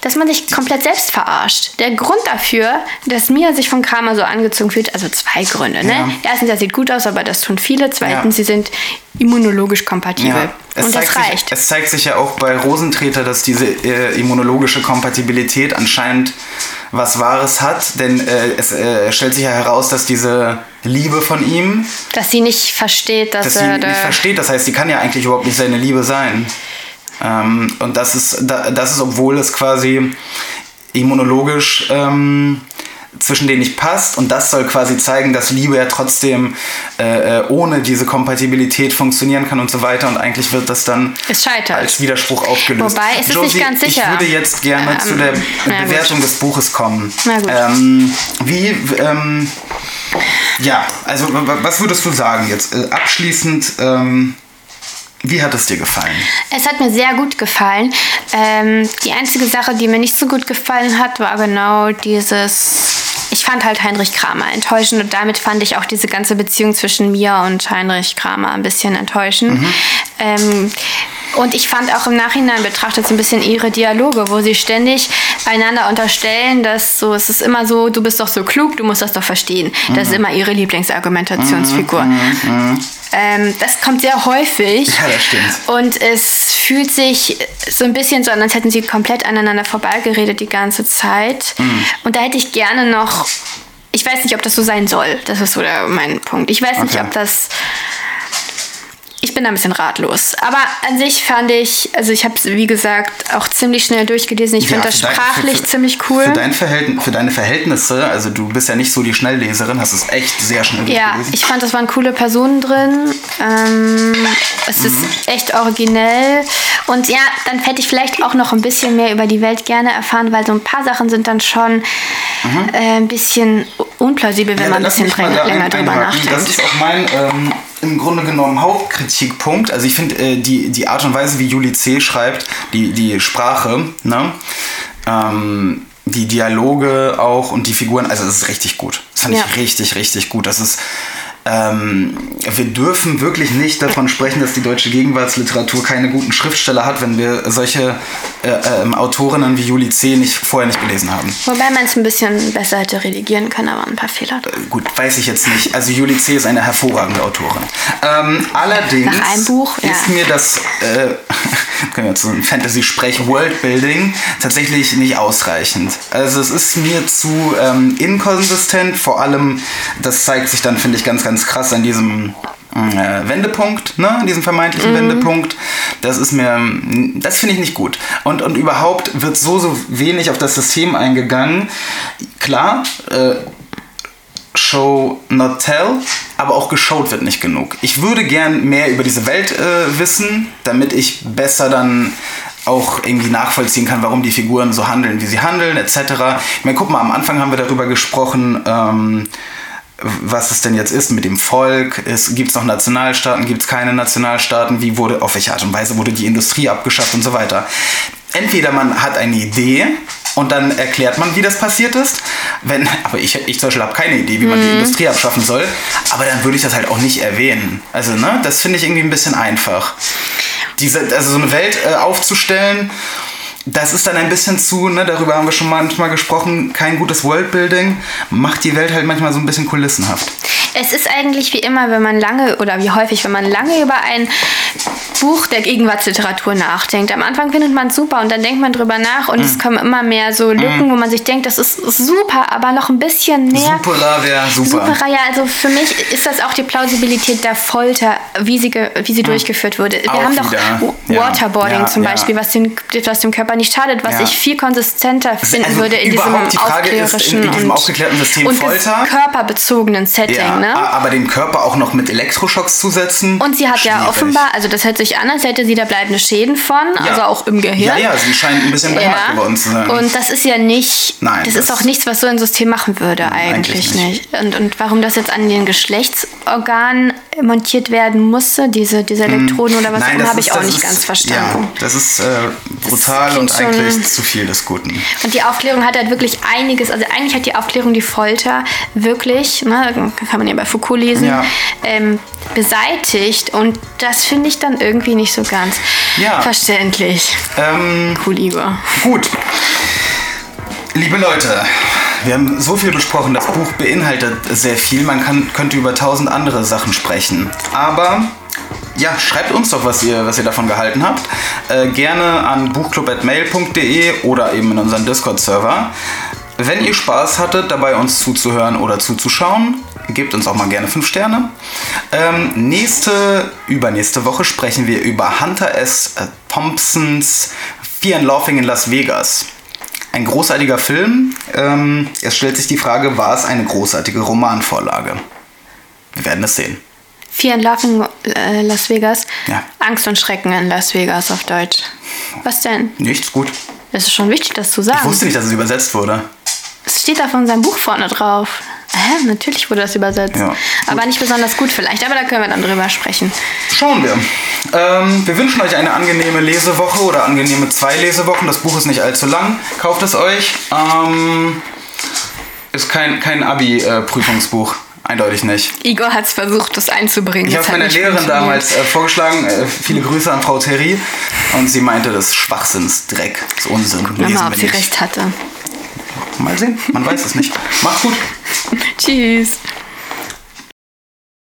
Speaker 2: dass man sich komplett selbst verarscht. Der Grund dafür, dass Mia sich von Kramer so angezogen fühlt, also zwei Gründe. Ne?
Speaker 1: Ja.
Speaker 2: Erstens, er sieht gut aus, aber das tun viele. Zweitens,
Speaker 1: Ja.
Speaker 2: sie sind immunologisch kompatibel.
Speaker 1: Ja, es,
Speaker 2: Und das reicht.
Speaker 1: Sich, es zeigt sich ja auch bei Rosentreter, dass diese äh, immunologische Kompatibilität anscheinend was Wahres hat, denn äh, es äh, stellt sich ja heraus, dass diese Liebe von ihm,
Speaker 2: Dass sie nicht versteht, dass,
Speaker 1: dass sie
Speaker 2: er
Speaker 1: nicht
Speaker 2: da.
Speaker 1: versteht, das heißt, sie kann ja eigentlich überhaupt nicht seine Liebe sein. Ähm, und das ist, da- das ist, obwohl es quasi immunologisch ähm, zwischen denen nicht passt und das soll quasi zeigen, dass Liebe ja trotzdem äh, äh, ohne diese Kompatibilität funktionieren kann und so weiter und eigentlich wird das dann als Widerspruch aufgelöst.
Speaker 2: Wobei, es ist nicht ganz sicher.
Speaker 1: Ich würde jetzt gerne
Speaker 2: Ähm,
Speaker 1: zu der
Speaker 2: na gut.
Speaker 1: Bewertung des Buches kommen.
Speaker 2: Na gut.
Speaker 1: Ähm, wie, ähm, ja, also was würdest du sagen jetzt äh, abschließend? Ähm, wie hat es dir gefallen?
Speaker 2: Es hat mir sehr gut gefallen. Ähm, die einzige Sache, die mir nicht so gut gefallen hat, war genau dieses. Ich fand halt Heinrich Kramer enttäuschend und damit fand ich auch diese ganze Beziehung zwischen mir und Heinrich Kramer ein bisschen enttäuschend. Ähm, und ich fand auch im Nachhinein betrachtet so ein bisschen ihre Dialoge, wo sie ständig einander unterstellen, dass so, es ist immer so, du bist doch so klug, du musst das doch verstehen. Das ist immer ihre Lieblingsargumentationsfigur. Ähm, das kommt sehr häufig.
Speaker 1: Ja, das stimmt.
Speaker 2: Und es fühlt sich so ein bisschen so an, als hätten sie komplett aneinander vorbeigeredet die ganze Zeit.
Speaker 1: Mhm.
Speaker 2: Und da hätte ich gerne noch. Ich weiß nicht, ob das so sein soll. Das ist so der, mein Punkt. Ich weiß nicht,
Speaker 1: Okay.
Speaker 2: ob das. Ich bin da ein bisschen ratlos. Aber an sich fand ich, also ich habe es, wie gesagt, auch ziemlich schnell durchgelesen. Ich finde
Speaker 1: Ja,
Speaker 2: das
Speaker 1: für dein-
Speaker 2: sprachlich
Speaker 1: für- für-
Speaker 2: ziemlich cool.
Speaker 1: Für, dein Verhältn für deine Verhältnisse, also du bist ja nicht so die Schnellleserin, hast es echt sehr schnell
Speaker 2: Ja,
Speaker 1: durchgelesen.
Speaker 2: ich fand, es waren coole Personen drin. Ähm, es ist echt originell. Und ja, dann hätte ich vielleicht auch noch ein bisschen mehr über die Welt gerne erfahren, weil so ein paar Sachen sind dann schon äh, ein bisschen unplausibel, wenn
Speaker 1: Ja,
Speaker 2: man ein bisschen länger, drüber
Speaker 1: einhaken. Das
Speaker 2: nachdenkt.
Speaker 1: ist auch mein ähm, im Grunde genommen Hauptkritikpunkt. Also ich finde äh, die, die Art und Weise, wie Juli C. schreibt, die, die Sprache, ne? ähm, die Dialoge auch und die Figuren, also das ist richtig gut. Das fand
Speaker 2: Ja.
Speaker 1: ich richtig, richtig gut. Das ist ähm, wir dürfen wirklich nicht davon sprechen, dass die deutsche Gegenwartsliteratur keine guten Schriftsteller hat, wenn wir solche äh, ähm, Autorinnen wie Juli C. nicht vorher nicht gelesen haben.
Speaker 2: Wobei man es ein bisschen besser hätte redigieren können, aber ein paar Fehler. drin.
Speaker 1: Gut, weiß ich jetzt nicht. Also Juli C. ist eine hervorragende Autorin. Ähm, allerdings
Speaker 2: Nach einem Buch, ja.
Speaker 1: ist mir das, äh, [laughs] können wir jetzt so ein Fantasy-Sprech, Worldbuilding tatsächlich nicht ausreichend. Also es ist mir zu ähm, inkonsistent, vor allem, das zeigt sich dann, finde ich, ganz, ganz krass an diesem äh, Wendepunkt, ne, an diesem vermeintlichen Wendepunkt. Das ist mir, das finde ich nicht gut. Und, und überhaupt wird so, so wenig auf das System eingegangen. Klar, äh, Show not tell, aber auch geschaut wird nicht genug. Ich würde gern mehr über diese Welt äh, wissen, damit ich besser dann auch irgendwie nachvollziehen kann, warum die Figuren so handeln, wie sie handeln, etc. Ich meine, guck mal, am Anfang haben wir darüber gesprochen, ähm, was es denn jetzt ist mit dem Volk. Gibt es noch Nationalstaaten, gibt es keine Nationalstaaten, wie wurde, auf welche Art und Weise wurde die Industrie abgeschafft und so weiter. Entweder man hat eine Idee und dann erklärt man, wie das passiert ist. Wenn, aber ich, ich zum Beispiel habe keine Idee, wie man die Industrie abschaffen soll. Aber dann würde ich das halt auch nicht erwähnen. Also, ne, das finde ich irgendwie ein bisschen einfach. Diese, also so eine Welt äh, aufzustellen, das ist dann ein bisschen zu, ne, darüber haben wir schon manchmal gesprochen, kein gutes Worldbuilding, macht die Welt halt manchmal so ein bisschen kulissenhaft.
Speaker 2: Es ist eigentlich wie immer, wenn man lange oder wie häufig, wenn man lange über ein Buch der Gegenwartsliteratur nachdenkt. Am Anfang findet man es super und dann denkt man drüber nach und
Speaker 1: Mhm.
Speaker 2: es kommen immer mehr so Lücken, wo man sich denkt, das ist super, aber noch ein bisschen mehr.
Speaker 1: Supera wäre super.
Speaker 2: Super, ja, also für mich ist das auch die Plausibilität der Folter, wie sie, wie sie durchgeführt wurde. Wir
Speaker 1: Auch
Speaker 2: haben doch
Speaker 1: ja.
Speaker 2: Waterboarding
Speaker 1: Ja,
Speaker 2: zum
Speaker 1: ja.
Speaker 2: Beispiel, was, den, was dem Körper nicht schadet, was
Speaker 1: Ja.
Speaker 2: ich viel konsistenter finden
Speaker 1: also
Speaker 2: würde in diesem
Speaker 1: die ist, in-
Speaker 2: aufklärerischen
Speaker 1: in diesem aufgeklärten System
Speaker 2: und
Speaker 1: Folter?
Speaker 2: körperbezogenen Setting.
Speaker 1: Ja,
Speaker 2: ne?
Speaker 1: aber den Körper auch noch mit Elektroschocks zusetzen.
Speaker 2: Und sie hat ja
Speaker 1: schwierig.
Speaker 2: offenbar, also das hätte sich sich an, als hätte sie da bleibende Schäden von, also auch im Gehirn.
Speaker 1: Ja, ja, sie scheint ein bisschen behindert
Speaker 2: Ja.
Speaker 1: geworden zu sein.
Speaker 2: Und das ist ja nicht,
Speaker 1: Nein,
Speaker 2: das,
Speaker 1: das-
Speaker 2: ist auch nichts, was so ein System machen würde
Speaker 1: eigentlich
Speaker 2: eigentlich, nicht. Und, und warum das jetzt an den Geschlechtsorganen montiert werden musste, diese, diese Elektroden oder was auch immer,
Speaker 1: das
Speaker 2: habe ich auch
Speaker 1: das
Speaker 2: nicht
Speaker 1: ist-
Speaker 2: ganz verstanden.
Speaker 1: Ja, das ist äh, brutal
Speaker 2: klingt
Speaker 1: und
Speaker 2: schon-
Speaker 1: eigentlich zu viel des Guten.
Speaker 2: Und die Aufklärung hat halt wirklich einiges, also eigentlich hat die Aufklärung die Folter wirklich, ne, kann man ja bei Foucault lesen,
Speaker 1: Ja.
Speaker 2: ähm, beseitigt. Und das finde ich dann irgendwie nicht so ganz
Speaker 1: Ja.
Speaker 2: verständlich.
Speaker 1: Ähm,
Speaker 2: Cool, Igor.
Speaker 1: Gut. Liebe Leute, wir haben so viel besprochen. Das Buch beinhaltet sehr viel. Man kann, könnte über tausend andere Sachen sprechen. Aber ja, schreibt uns doch, was ihr, was ihr davon gehalten habt. Äh, gerne an buchclub.mail.de oder eben in unseren Discord-Server. Wenn ihr Spaß hattet, dabei uns zuzuhören oder zuzuschauen, gebt uns auch mal gerne 5 Sterne. Ähm, nächste, übernächste Woche sprechen wir über Hunter S. Thompsons Fear and Laughing in Las Vegas. Ein großartiger Film. Ähm, es stellt sich die Frage, war es eine großartige Romanvorlage? Wir werden es sehen.
Speaker 2: Fear and in äh, Las Vegas.
Speaker 1: Ja.
Speaker 2: Angst und Schrecken in Las Vegas auf Deutsch. Was denn?
Speaker 1: Nichts gut.
Speaker 2: Das ist schon wichtig, das zu
Speaker 1: Ich
Speaker 2: sagen.
Speaker 1: wusste nicht, dass es übersetzt wurde.
Speaker 2: Es steht auf unserem Buch vorne drauf. Hä? Natürlich wurde das übersetzt.
Speaker 1: Ja,
Speaker 2: aber nicht besonders gut vielleicht. Aber da können wir dann drüber sprechen.
Speaker 1: Schauen wir. Ähm, wir wünschen euch eine angenehme Lesewoche oder angenehme zwei Lesewochen. Das Buch ist nicht allzu lang. Kauft es euch. Ähm, ist kein, kein Abi-Prüfungsbuch. Eindeutig nicht.
Speaker 2: Igor hat es versucht, das einzubringen.
Speaker 1: Ich habe meiner Lehrerin damals äh, vorgeschlagen, äh, viele Grüße an Frau Terry. Und sie meinte, das ist Schwachsinnsdreck. Das Unsinn. Lesen
Speaker 2: mal, ob sie
Speaker 1: nicht.
Speaker 2: recht hatte.
Speaker 1: Mal sehen, man weiß es nicht. Macht's gut.
Speaker 2: Tschüss.